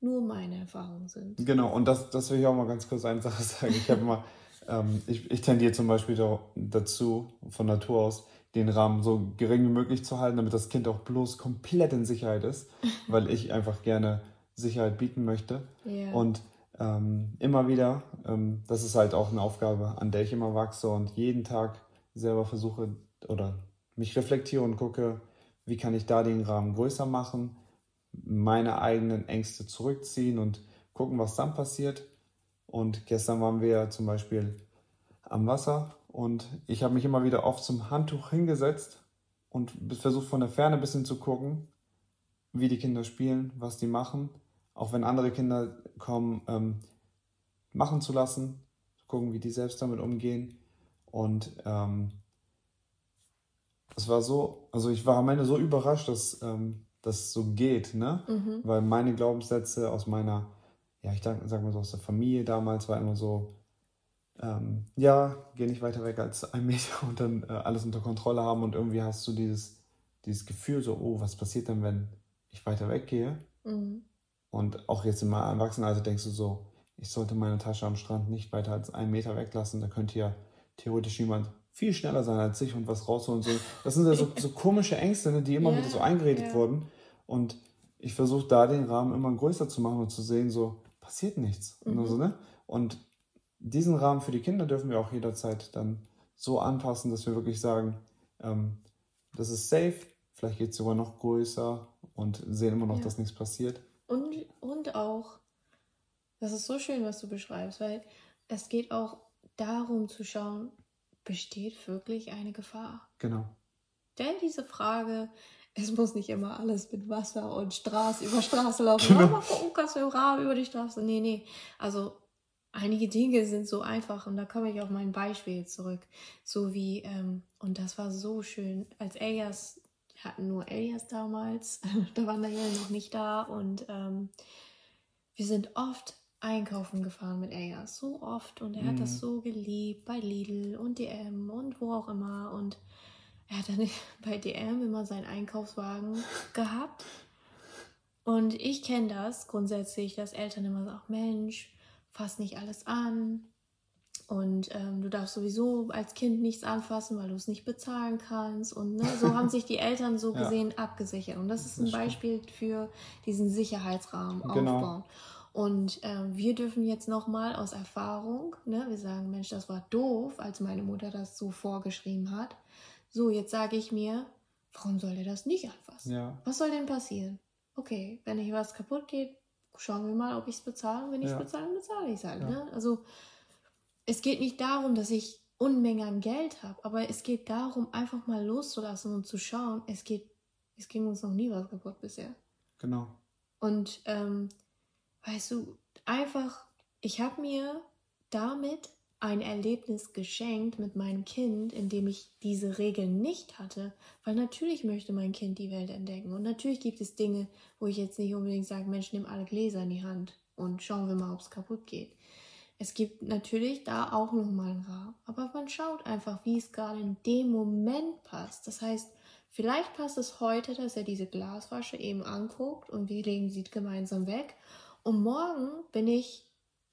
nur meine Erfahrungen sind? Genau, und das, das will ich auch mal ganz kurz eine Sache *laughs* sagen. Ich habe mal, ähm, ich, ich tendiere zum Beispiel dazu, von Natur aus, den Rahmen so gering wie möglich zu halten, damit das Kind auch bloß komplett in Sicherheit ist, *laughs* weil ich einfach gerne Sicherheit bieten möchte. Yeah. Und ähm, immer wieder, ähm, das ist halt auch eine Aufgabe, an der ich immer wachse und jeden Tag selber versuche oder mich reflektiere und gucke, wie kann ich da den Rahmen größer machen, meine eigenen Ängste zurückziehen und gucken, was dann passiert. Und gestern waren wir zum Beispiel am Wasser und ich habe mich immer wieder oft zum Handtuch hingesetzt und versucht von der Ferne ein bisschen zu gucken, wie die Kinder spielen, was die machen. Auch wenn andere Kinder kommen, ähm, machen zu lassen, gucken, wie die selbst damit umgehen. Und ähm, es war so, also ich war am Ende so überrascht, dass ähm, das so geht, ne? Mhm. Weil meine Glaubenssätze aus meiner, ja, ich sag mal so aus der Familie damals war immer so, ähm, ja, geh nicht weiter weg als ein Meter und dann äh, alles unter Kontrolle haben und irgendwie hast du dieses, dieses Gefühl so, oh, was passiert denn, wenn ich weiter weggehe? Mhm. Und auch jetzt in meinem Erwachsenenalter denkst du so, ich sollte meine Tasche am Strand nicht weiter als einen Meter weglassen, da könnte ja theoretisch jemand viel schneller sein als ich und was rausholen soll. Das sind ja so, so komische Ängste, ne, die immer yeah, wieder so eingeredet yeah. wurden. Und ich versuche da den Rahmen immer größer zu machen und zu sehen, so passiert nichts. Mhm. Und, so, ne? und diesen Rahmen für die Kinder dürfen wir auch jederzeit dann so anpassen, dass wir wirklich sagen, ähm, das ist safe, vielleicht geht es sogar noch größer und sehen immer noch, ja. dass nichts passiert. Und, und auch, das ist so schön, was du beschreibst, weil es geht auch darum zu schauen, besteht wirklich eine Gefahr? Genau. Denn diese Frage, es muss nicht immer alles mit Wasser und Straße über Straße laufen. Genau. Im Rahmen über die Straße. Nee, nee. Also einige Dinge sind so einfach und da komme ich auf mein Beispiel zurück. So wie, ähm, und das war so schön, als Elias, hatten nur Elias damals, *laughs* da waren Daniel noch nicht da und ähm, wir sind oft einkaufen gefahren mit Aya. So oft. Und er mhm. hat das mhm. so geliebt bei Lidl und DM und wo auch immer. Und er hat dann *laughs* bei DM immer seinen Einkaufswagen *laughs* gehabt. Und ich kenne das grundsätzlich, dass Eltern immer sagen, Mensch, fass nicht alles an. Und ähm, du darfst sowieso als Kind nichts anfassen, weil du es nicht bezahlen kannst. Und ne, so haben sich die Eltern so *laughs* gesehen ja. abgesichert. Und das ist ein Beispiel für diesen Sicherheitsrahmen genau. aufbauen. Und äh, wir dürfen jetzt nochmal aus Erfahrung, ne, wir sagen, Mensch, das war doof, als meine Mutter das so vorgeschrieben hat. So, jetzt sage ich mir, warum soll der das nicht anfassen? Ja. Was soll denn passieren? Okay, wenn hier was kaputt geht, schauen wir mal, ob ich es bezahle. Wenn ich es bezahle, bezahle ich es halt. Ja. Ne? Also es geht nicht darum, dass ich Unmengen an Geld habe, aber es geht darum, einfach mal loszulassen und zu schauen, es geht, es ging uns noch nie was kaputt bisher. Genau. Und ähm, weißt du, einfach, ich habe mir damit ein Erlebnis geschenkt mit meinem Kind, in dem ich diese Regeln nicht hatte, weil natürlich möchte mein Kind die Welt entdecken und natürlich gibt es Dinge, wo ich jetzt nicht unbedingt sage, Mensch, nimm alle Gläser in die Hand und schauen wir mal, ob es kaputt geht. Es gibt natürlich da auch nochmal einen Rahmen, aber man schaut einfach, wie es gerade in dem Moment passt. Das heißt, vielleicht passt es heute, dass er diese Glaswasche eben anguckt und wir legen sie gemeinsam weg und morgen bin ich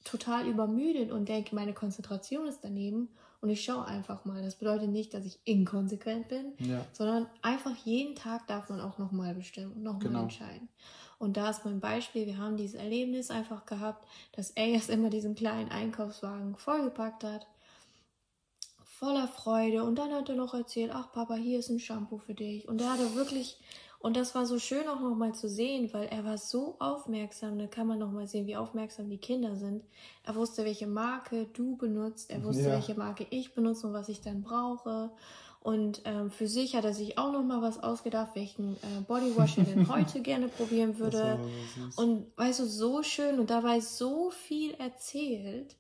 total übermüdet und denke, meine Konzentration ist daneben und ich schaue einfach mal. Das bedeutet nicht, dass ich inkonsequent bin, ja. sondern einfach jeden Tag darf man auch nochmal bestimmen und nochmal genau. entscheiden. Und da ist mein Beispiel, wir haben dieses Erlebnis einfach gehabt, dass er jetzt immer diesen kleinen Einkaufswagen vollgepackt hat, voller Freude. Und dann hat er noch erzählt, ach Papa, hier ist ein Shampoo für dich. Und er hatte wirklich und das war so schön auch nochmal zu sehen, weil er war so aufmerksam. Da kann man nochmal sehen, wie aufmerksam die Kinder sind. Er wusste, welche Marke du benutzt. Er wusste, ja. welche Marke ich benutze und was ich dann brauche. Und ähm, für sich hat er sich auch nochmal was ausgedacht, welchen äh, Bodywash er denn *laughs* heute gerne probieren würde. Und weißt du, so schön und dabei so viel erzählt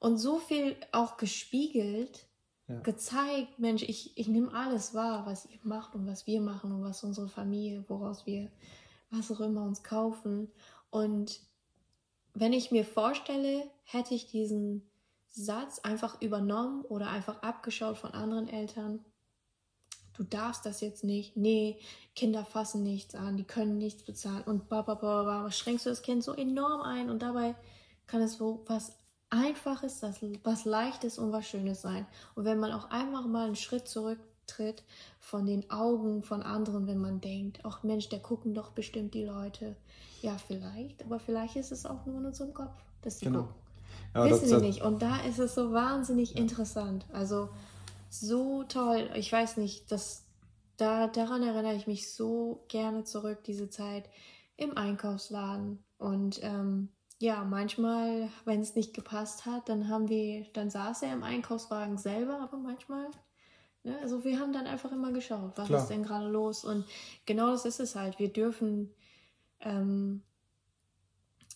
und so viel auch gespiegelt ja. gezeigt, Mensch, ich, ich nehme alles wahr, was ihr macht und was wir machen und was unsere Familie, woraus wir was auch immer uns kaufen. Und wenn ich mir vorstelle, hätte ich diesen Satz einfach übernommen oder einfach abgeschaut von anderen Eltern, du darfst das jetzt nicht, nee, Kinder fassen nichts an, die können nichts bezahlen und bla schränkst du das Kind so enorm ein und dabei kann es so was Einfaches, das was Leichtes und was Schönes sein. Und wenn man auch einfach mal einen Schritt zurücktritt von den Augen von anderen, wenn man denkt, ach Mensch, der gucken doch bestimmt die Leute. Ja, vielleicht, aber vielleicht ist es auch nur in unserem Kopf, dass die genau. gucken. Ja, Wissen wir nicht. Und da ist es so wahnsinnig ja. interessant. Also so toll. Ich weiß nicht, dass da, daran erinnere ich mich so gerne zurück, diese Zeit im Einkaufsladen. Und ähm, ja, manchmal, wenn es nicht gepasst hat, dann haben wir, dann saß er im Einkaufswagen selber, aber manchmal, ne, also wir haben dann einfach immer geschaut, was Klar. ist denn gerade los? Und genau das ist es halt. Wir dürfen, ähm,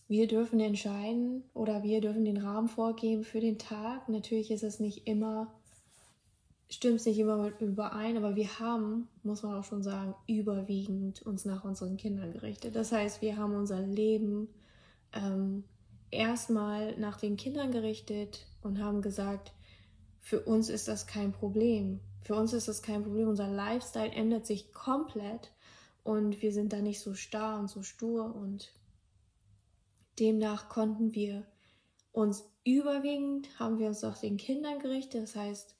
wir dürfen entscheiden oder wir dürfen den Rahmen vorgeben für den Tag. Natürlich ist es nicht immer stimmt es nicht immer überein, aber wir haben, muss man auch schon sagen, überwiegend uns nach unseren Kindern gerichtet. Das heißt, wir haben unser Leben ähm, erstmal nach den Kindern gerichtet und haben gesagt, für uns ist das kein Problem. Für uns ist das kein Problem. Unser Lifestyle ändert sich komplett und wir sind da nicht so starr und so stur und demnach konnten wir uns überwiegend haben wir uns nach den Kindern gerichtet. Das heißt,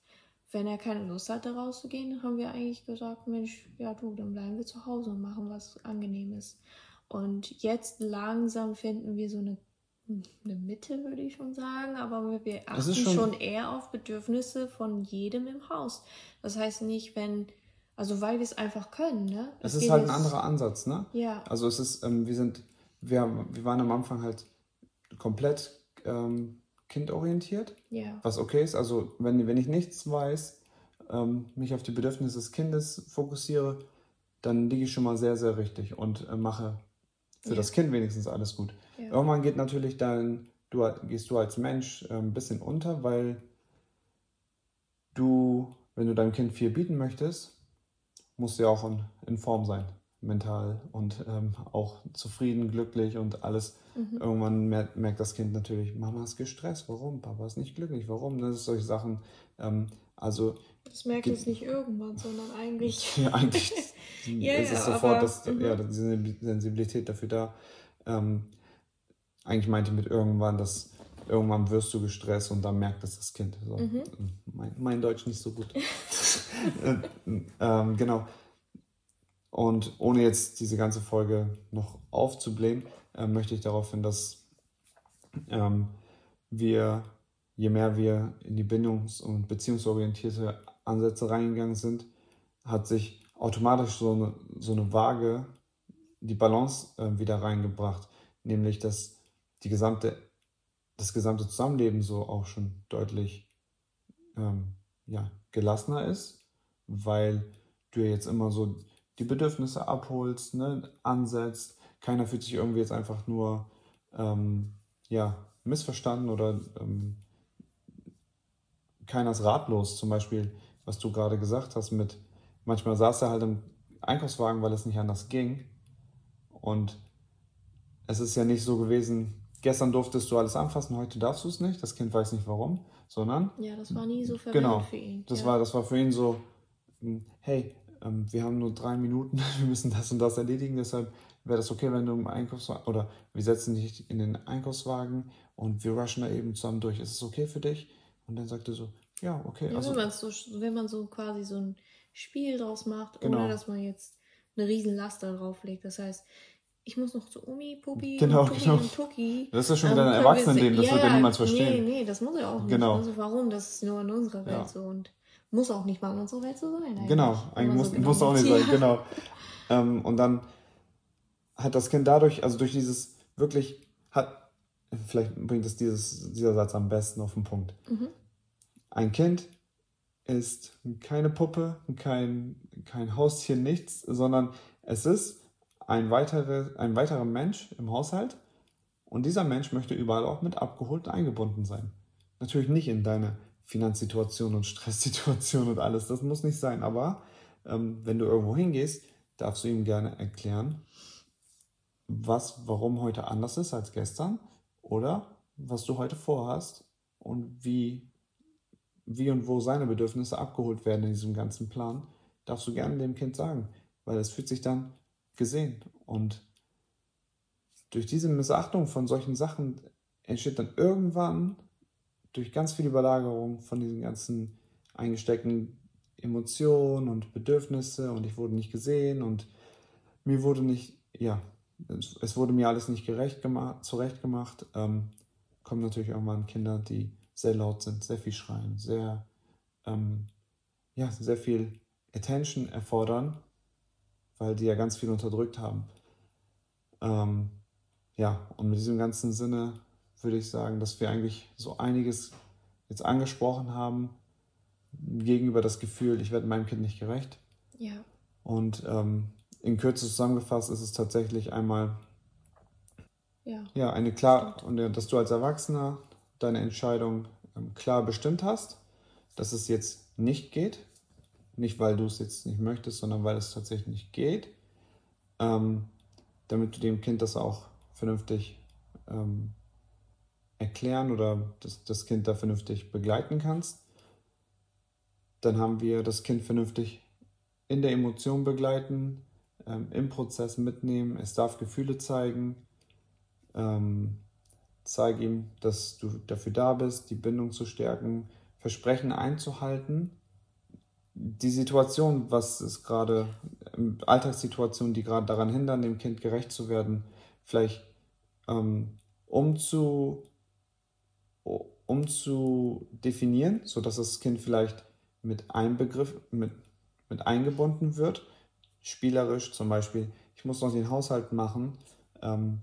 wenn er keine Lust hatte, rauszugehen, haben wir eigentlich gesagt, Mensch, ja du, dann bleiben wir zu Hause und machen was Angenehmes. Und jetzt langsam finden wir so eine, eine Mitte, würde ich schon sagen, aber wir achten schon, schon eher auf Bedürfnisse von jedem im Haus. Das heißt nicht, wenn, also weil wir es einfach können, ne? Es ist halt ein anderer Ansatz, ne? Ja. Also es ist, ähm, wir sind, wir, wir waren am Anfang halt komplett ähm, kindorientiert, ja. was okay ist. Also wenn, wenn ich nichts weiß, ähm, mich auf die Bedürfnisse des Kindes fokussiere, dann liege ich schon mal sehr, sehr richtig und äh, mache für ja. das Kind wenigstens alles gut. Ja. Irgendwann geht natürlich dann, du gehst du als Mensch äh, ein bisschen unter, weil du, wenn du deinem Kind viel bieten möchtest, musst du ja auch in, in Form sein mental und ähm, auch zufrieden, glücklich und alles. Mhm. Irgendwann merkt, merkt, das Kind natürlich, Mama ist gestresst, warum? Papa ist nicht glücklich, warum? Das ist solche Sachen. Ähm, also das merkt es nicht irgendwann, sondern eigentlich. ja, eigentlich *laughs* ja, ist es sofort aber, das, ja, mhm. die Sensibilität dafür da. Ähm, eigentlich meinte ich mit irgendwann, dass irgendwann wirst du gestresst und dann merkt es das Kind. So. Mhm. Mein, mein, Deutsch nicht so gut. *laughs* Äh, ähm, genau. Und ohne jetzt diese ganze Folge noch aufzublähen, äh, möchte ich darauf hin, dass ähm, wir, je mehr wir in die bindungs- und beziehungsorientierte Ansätze reingegangen sind, hat sich automatisch so eine, so eine Waage, die Balance äh, wieder reingebracht, nämlich dass die gesamte, das gesamte Zusammenleben so auch schon deutlich ähm, ja, gelassener ist, weil du jetzt immer so die Bedürfnisse abholst, ne, ansetzt. Keiner fühlt sich irgendwie jetzt einfach nur ähm, ja, missverstanden oder ähm, keiner ist ratlos. Zum Beispiel, was du gerade gesagt hast, mit manchmal saß er halt im Einkaufswagen, weil es nicht anders ging. Und es ist ja nicht so gewesen, gestern durftest du alles anfassen, heute darfst du es nicht. Das Kind weiß nicht warum, sondern. Ja, das war nie so verwirrend genau, für ihn. Das, ja. war, das war für ihn so, hm, hey, ähm, wir haben nur drei Minuten, *laughs* wir müssen das und das erledigen, deshalb wäre das okay, wenn du im Einkaufswagen, oder wir setzen dich in den Einkaufswagen und wir rushen da eben zusammen durch. Ist es okay für dich? Und dann sagt er so, ja, okay. Ja, also, wenn, so, wenn man so quasi so ein Spiel draus macht, genau. ohne dass man jetzt eine riesen Last da drauflegt. Das heißt, ich muss noch zu Omi, Pupi, genau, und genau. und Tuki. Das ist ja schon wieder ein Erwachsenenleben, das ja, wird ja niemals verstehen. Nee, nee, das muss er auch nicht. Genau. Also warum? Das ist nur in unserer Welt ja. so. Und muss auch nicht mal in unserer Welt so sein. Eigentlich. Genau, eigentlich muss, so genau muss auch nicht sein, genau. *laughs* ähm, und dann hat das Kind dadurch, also durch dieses wirklich, hat, vielleicht bringt es dieses, dieser Satz am besten auf den Punkt. Mhm. Ein Kind ist keine Puppe, kein, kein Haustier, nichts, sondern es ist ein, weitere, ein weiterer Mensch im Haushalt und dieser Mensch möchte überall auch mit abgeholt und eingebunden sein. Natürlich nicht in deine Finanzsituation und Stresssituation und alles. Das muss nicht sein. Aber ähm, wenn du irgendwo hingehst, darfst du ihm gerne erklären, was, warum heute anders ist als gestern oder was du heute vorhast und wie, wie und wo seine Bedürfnisse abgeholt werden in diesem ganzen Plan, darfst du gerne dem Kind sagen, weil es fühlt sich dann gesehen. Und durch diese Missachtung von solchen Sachen entsteht dann irgendwann durch ganz viel Überlagerung von diesen ganzen eingesteckten Emotionen und Bedürfnisse und ich wurde nicht gesehen und mir wurde nicht, ja, es wurde mir alles nicht gerecht gemacht, zurecht gemacht, ähm, kommen natürlich irgendwann Kinder, die sehr laut sind, sehr viel schreien, sehr, ähm, ja, sehr viel Attention erfordern, weil die ja ganz viel unterdrückt haben. Ähm, ja, und mit diesem ganzen Sinne würde ich sagen, dass wir eigentlich so einiges jetzt angesprochen haben gegenüber das Gefühl, ich werde meinem Kind nicht gerecht. Ja. Und ähm, in Kürze zusammengefasst ist es tatsächlich einmal ja, ja eine klar und dass du als Erwachsener deine Entscheidung ähm, klar bestimmt hast, dass es jetzt nicht geht. Nicht, weil du es jetzt nicht möchtest, sondern weil es tatsächlich nicht geht. Ähm, damit du dem Kind das auch vernünftig ähm, erklären oder das, das Kind da vernünftig begleiten kannst. Dann haben wir das Kind vernünftig in der Emotion begleiten, ähm, im Prozess mitnehmen. Es darf Gefühle zeigen. Ähm, zeige ihm, dass du dafür da bist, die Bindung zu stärken, Versprechen einzuhalten. Die Situation, was ist gerade, Alltagssituationen, die gerade daran hindern, dem Kind gerecht zu werden, vielleicht ähm, um zu um zu definieren, sodass das Kind vielleicht mit einem mit, mit eingebunden wird. Spielerisch zum Beispiel, ich muss noch den Haushalt machen, ähm,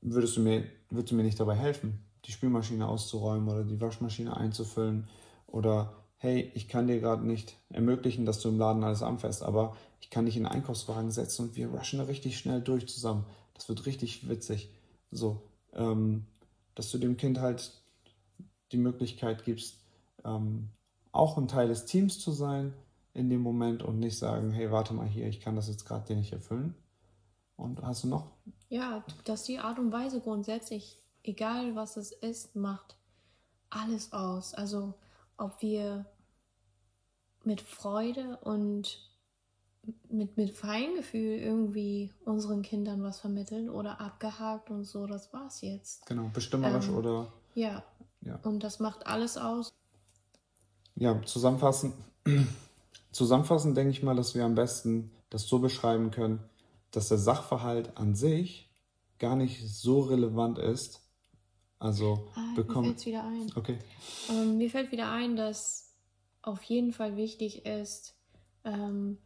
würdest du mir, würdest du mir nicht dabei helfen, die Spülmaschine auszuräumen oder die Waschmaschine einzufüllen oder hey, ich kann dir gerade nicht ermöglichen, dass du im Laden alles anfährst, aber ich kann dich in den Einkaufswagen setzen und wir rushen richtig schnell durch zusammen. Das wird richtig witzig. So, ähm, dass du dem Kind halt die Möglichkeit gibst, ähm, auch ein Teil des Teams zu sein in dem Moment und nicht sagen, hey, warte mal hier, ich kann das jetzt gerade dir nicht erfüllen. Und hast du noch? Ja, dass die Art und Weise grundsätzlich, egal was es ist, macht alles aus. Also ob wir mit Freude und mit, mit Feingefühl irgendwie unseren Kindern was vermitteln oder abgehakt und so, das war's jetzt. Genau, bestimmerisch ähm, oder. Ja, ja. Und das macht alles aus. Ja, zusammenfassend, *clears throat* zusammenfassend denke ich mal, dass wir am besten das so beschreiben können, dass der Sachverhalt an sich gar nicht so relevant ist. Also ah, bekommt. Mir fällt wieder ein. Okay. Ähm, mir fällt wieder ein, dass auf jeden Fall wichtig ist, ähm,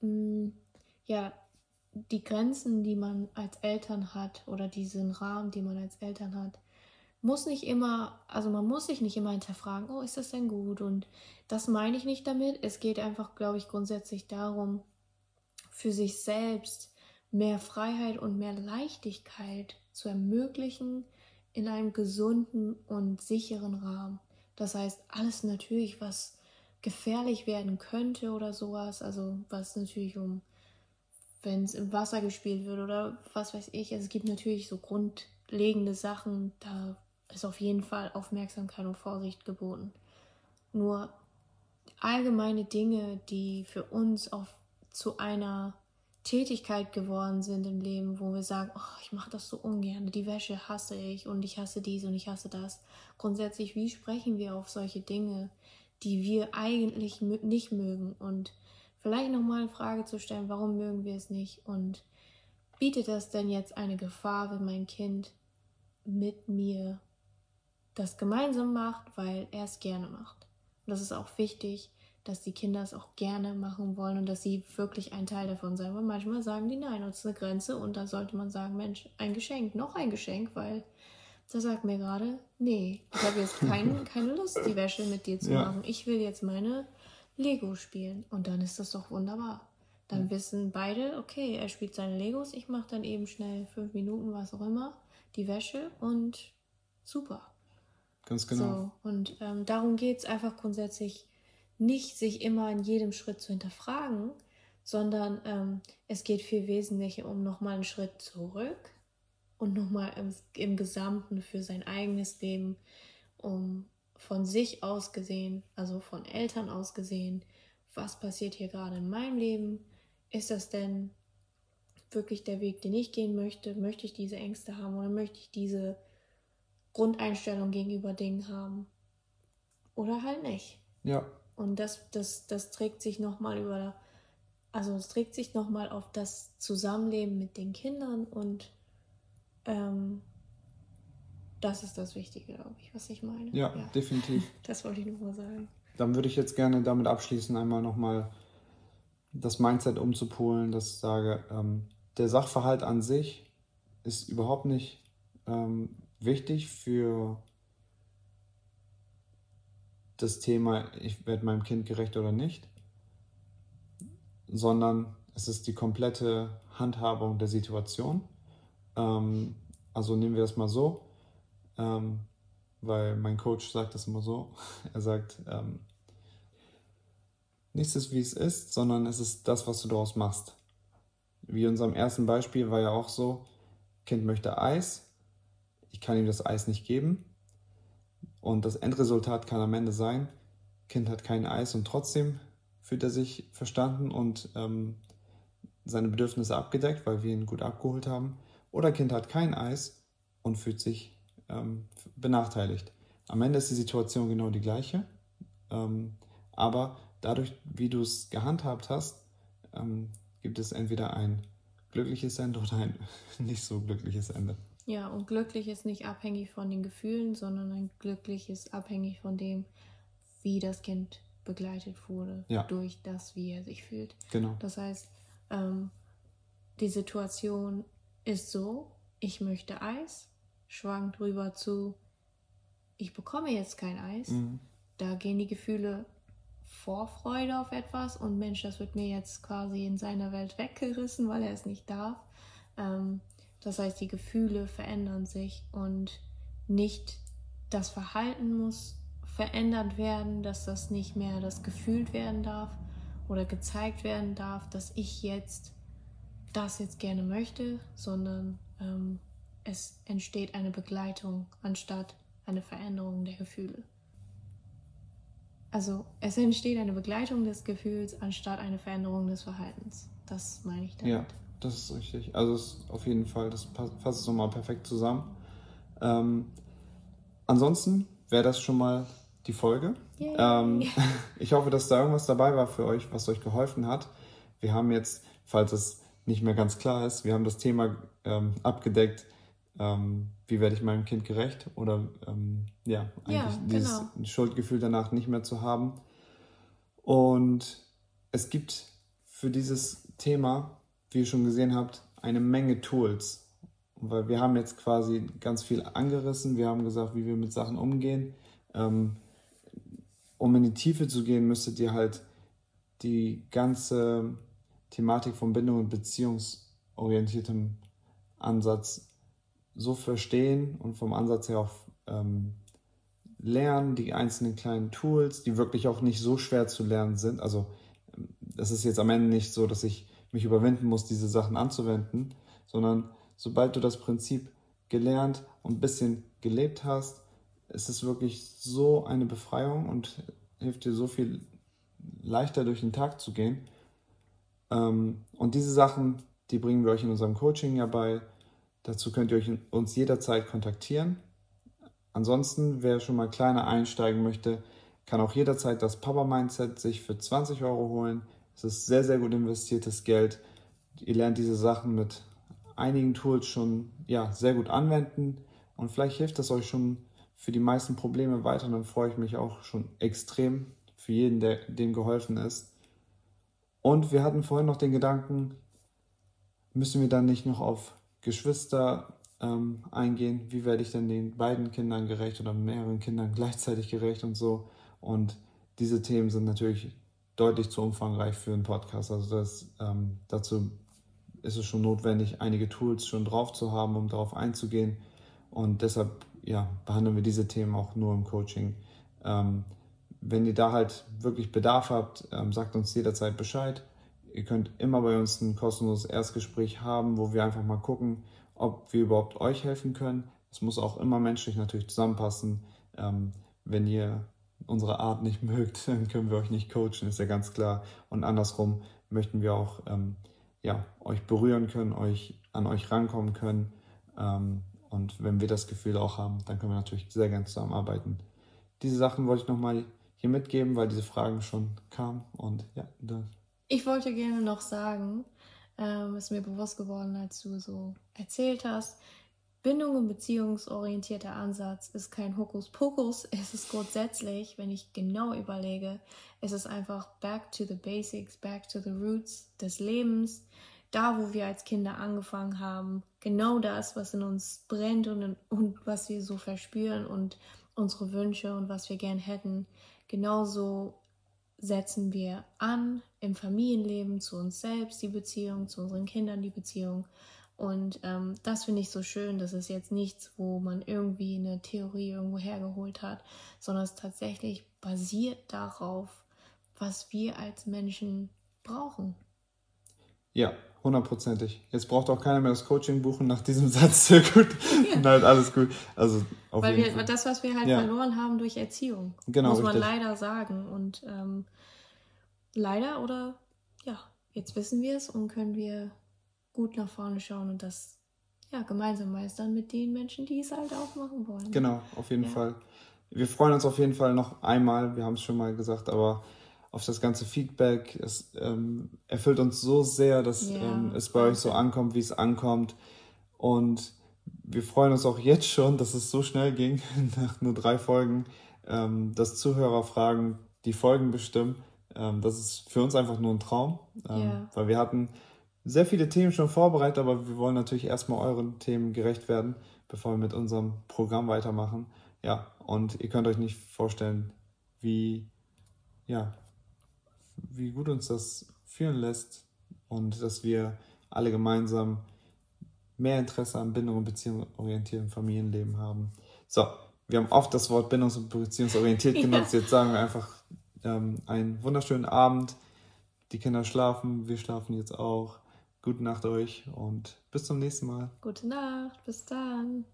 mh, ja, die Grenzen, die man als Eltern hat oder diesen Rahmen, den man als Eltern hat, muss nicht immer, also man muss sich nicht immer hinterfragen, oh, ist das denn gut? Und das meine ich nicht damit. Es geht einfach, glaube ich, grundsätzlich darum, für sich selbst mehr Freiheit und mehr Leichtigkeit zu ermöglichen in einem gesunden und sicheren Rahmen. Das heißt, alles natürlich, was gefährlich werden könnte oder sowas, also was natürlich um, wenn es im Wasser gespielt wird oder was weiß ich, also es gibt natürlich so grundlegende Sachen, da ist auf jeden Fall Aufmerksamkeit und Vorsicht geboten. Nur allgemeine Dinge, die für uns auf, zu einer Tätigkeit geworden sind im Leben, wo wir sagen, oh, ich mache das so ungern, die Wäsche hasse ich und ich hasse dies und ich hasse das. Grundsätzlich, wie sprechen wir auf solche Dinge, die wir eigentlich nicht mögen und vielleicht nochmal eine Frage zu stellen, warum mögen wir es nicht und bietet das denn jetzt eine Gefahr, wenn mein Kind mit mir das gemeinsam macht, weil er es gerne macht. Und das ist auch wichtig, dass die Kinder es auch gerne machen wollen und dass sie wirklich ein Teil davon sein wollen. Manchmal sagen die nein, das ist eine Grenze und da sollte man sagen, Mensch, ein Geschenk, noch ein Geschenk, weil der sagt mir gerade, nee, ich habe jetzt kein, *laughs* keine Lust, die Wäsche mit dir zu ja. machen. Ich will jetzt meine Lego spielen und dann ist das doch wunderbar. Dann wissen beide, okay, er spielt seine Legos, ich mache dann eben schnell fünf Minuten, was auch immer, die Wäsche und super. Ganz genau. So, und ähm, darum geht es einfach grundsätzlich nicht, sich immer in jedem Schritt zu hinterfragen, sondern ähm, es geht viel wesentlicher um nochmal einen Schritt zurück und nochmal im, im Gesamten für sein eigenes Leben, um von sich aus gesehen, also von Eltern aus gesehen, was passiert hier gerade in meinem Leben? Ist das denn wirklich der Weg, den ich gehen möchte? Möchte ich diese Ängste haben oder möchte ich diese Grundeinstellung gegenüber Dingen haben. Oder halt nicht. Ja. Und das, das, das trägt sich nochmal über, also es trägt sich nochmal auf das Zusammenleben mit den Kindern und ähm, das ist das Wichtige, glaube ich, was ich meine. Ja, ja. definitiv. *laughs* Das wollte ich nochmal sagen. Dann würde ich jetzt gerne damit abschließen, einmal nochmal das Mindset umzupolen, dass ich sage, ähm, der Sachverhalt an sich ist überhaupt nicht ähm, wichtig für das Thema, ich werde meinem Kind gerecht oder nicht, sondern es ist die komplette Handhabung der Situation. Ähm, also nehmen wir das mal so. Ähm, weil mein Coach sagt das immer so. *laughs* Er sagt, ähm, nichts ist wie es ist, sondern es ist das, was du daraus machst. Wie in unserem ersten Beispiel war ja auch so, Kind möchte Eis, ich kann ihm das Eis nicht geben und das Endresultat kann am Ende sein, Kind hat kein Eis und trotzdem fühlt er sich verstanden und ähm, seine Bedürfnisse abgedeckt, weil wir ihn gut abgeholt haben. Oder Kind hat kein Eis und fühlt sich ähm, benachteiligt. Am Ende ist die Situation genau die gleiche, ähm, aber dadurch, wie du es gehandhabt hast, ähm, gibt es entweder ein glückliches Ende oder ein *laughs* nicht so glückliches Ende. Ja, und glücklich ist nicht abhängig von den Gefühlen, sondern ein glücklich ist abhängig von dem, wie das Kind begleitet wurde, ja. durch das, wie er sich fühlt. Genau. Das heißt, ähm, die Situation ist so, ich möchte Eis, schwankt rüber zu, ich bekomme jetzt kein Eis. Mhm. Da gehen die Gefühle Vorfreude auf etwas und Mensch, das wird mir jetzt quasi in seiner Welt weggerissen, weil er es nicht darf. Ähm, das heißt, die Gefühle verändern sich und nicht das Verhalten muss verändert werden, dass das nicht mehr das gefühlt werden darf oder gezeigt werden darf, dass ich jetzt das jetzt gerne möchte, sondern ähm, es entsteht eine Begleitung anstatt eine Veränderung der Gefühle. Also es entsteht eine Begleitung des Gefühls anstatt eine Veränderung des Verhaltens. Das meine ich damit. Ja, das ist richtig. Also es ist auf jeden Fall, das fasst es nochmal perfekt zusammen. Ähm, ansonsten wäre das schon mal die Folge. Ähm, *laughs* ich hoffe, dass da irgendwas dabei war für euch, was euch geholfen hat. Wir haben jetzt, falls es nicht mehr ganz klar ist, wir haben das Thema ähm, abgedeckt, ähm, wie werde ich meinem Kind gerecht oder ähm, ja, eigentlich ja, genau. dieses Schuldgefühl danach nicht mehr zu haben. Und es gibt für dieses Thema, wie ihr schon gesehen habt, eine Menge Tools. Weil wir haben jetzt quasi ganz viel angerissen, wir haben gesagt, wie wir mit Sachen umgehen. Ähm, um in die Tiefe zu gehen, müsstet ihr halt die ganze Thematik von Bindung und beziehungsorientiertem Ansatz so verstehen und vom Ansatz her auch ähm, lernen, die einzelnen kleinen Tools, die wirklich auch nicht so schwer zu lernen sind. Also das ist jetzt am Ende nicht so, dass ich mich überwinden muss, diese Sachen anzuwenden, sondern sobald du das Prinzip gelernt und ein bisschen gelebt hast, es ist wirklich so eine Befreiung und hilft dir so viel leichter durch den Tag zu gehen. Ähm, und diese Sachen, die bringen wir euch in unserem Coaching ja bei. Dazu könnt ihr euch uns jederzeit kontaktieren. Ansonsten, wer schon mal kleiner einsteigen möchte, kann auch jederzeit das Papa Mindset sich für 20 Euro holen. Es ist sehr, sehr gut investiertes Geld. Ihr lernt diese Sachen mit einigen Tools schon ja, sehr gut anwenden und vielleicht hilft das euch schon für die meisten Probleme weiter. Und dann freue ich mich auch schon extrem für jeden, der dem geholfen ist. Und wir hatten vorhin noch den Gedanken, müssen wir dann nicht noch auf Geschwister ähm, eingehen? Wie werde ich denn den beiden Kindern gerecht oder mehreren Kindern gleichzeitig gerecht und so? Und diese Themen sind natürlich deutlich zu umfangreich für einen Podcast. Also das, ähm, dazu ist es schon notwendig, einige Tools schon drauf zu haben, um darauf einzugehen. Und deshalb ja, behandeln wir diese Themen auch nur im Coaching. Ähm, wenn ihr da halt wirklich Bedarf habt, ähm, sagt uns jederzeit Bescheid. Ihr könnt immer bei uns ein kostenloses Erstgespräch haben, wo wir einfach mal gucken, ob wir überhaupt euch helfen können. Es muss auch immer menschlich natürlich zusammenpassen. Ähm, wenn ihr unsere Art nicht mögt, *laughs* dann können wir euch nicht coachen, ist ja ganz klar. Und andersrum möchten wir auch ähm, ja, euch berühren können, euch an euch rankommen können. Ähm, und wenn wir das Gefühl auch haben, dann können wir natürlich sehr gerne zusammenarbeiten. Diese Sachen wollte ich nochmal hier mitgeben, weil diese Fragen schon kamen. Und ja. Ich wollte gerne noch sagen, ähm, ist mir bewusst geworden, als du so erzählt hast, Bindung und beziehungsorientierter Ansatz ist kein Hokuspokus. *laughs* Es ist grundsätzlich, wenn ich genau überlege, es ist einfach back to the basics, back to the roots des Lebens da, wo wir als Kinder angefangen haben, genau das, was in uns brennt und, und was wir so verspüren und unsere Wünsche und was wir gern hätten, genauso setzen wir an im Familienleben zu uns selbst die Beziehung, zu unseren Kindern die Beziehung Und ähm, das finde ich so schön. Das ist jetzt nichts, wo man irgendwie eine Theorie irgendwo hergeholt hat, sondern es tatsächlich basiert darauf, was wir als Menschen brauchen. Ja, hundertprozentig. Jetzt braucht auch keiner mehr das Coaching buchen nach diesem *laughs* Satz. Sehr gut. Ja. Nein, alles gut. Also auf Weil jeden wir, Fall. das, was wir halt ja. verloren haben durch Erziehung, genau, muss man richtig. leider sagen. Und ähm, leider oder ja, jetzt wissen wir es und können wir gut nach vorne schauen und das ja, gemeinsam meistern mit den Menschen, die es halt auch machen wollen. Genau, auf jeden ja. Fall. Wir freuen uns auf jeden Fall noch einmal, wir haben es schon mal gesagt, aber auf das ganze Feedback. Es ähm, erfüllt uns so sehr, dass ja, ähm, es bei euch so ankommt, wie es ankommt. Und wir freuen uns auch jetzt schon, dass es so schnell ging, *laughs* nach nur drei Folgen, ähm, dass Zuhörerfragen die Folgen bestimmen. Ähm, das ist für uns einfach nur ein Traum, ähm, ja. weil wir hatten sehr viele Themen schon vorbereitet, aber wir wollen natürlich erstmal euren Themen gerecht werden, bevor wir mit unserem Programm weitermachen. Ja, und ihr könnt euch nicht vorstellen, wie, ja, wie gut uns das fühlen lässt und dass wir alle gemeinsam mehr Interesse an Bindung und beziehungsorientiertem Familienleben haben. So, wir haben oft das Wort bindungs- und beziehungsorientiert *laughs* genutzt. Ja. Jetzt sagen wir einfach ähm, einen wunderschönen Abend. Die Kinder schlafen, wir schlafen jetzt auch. Gute Nacht euch und bis zum nächsten Mal. Gute Nacht, bis dann.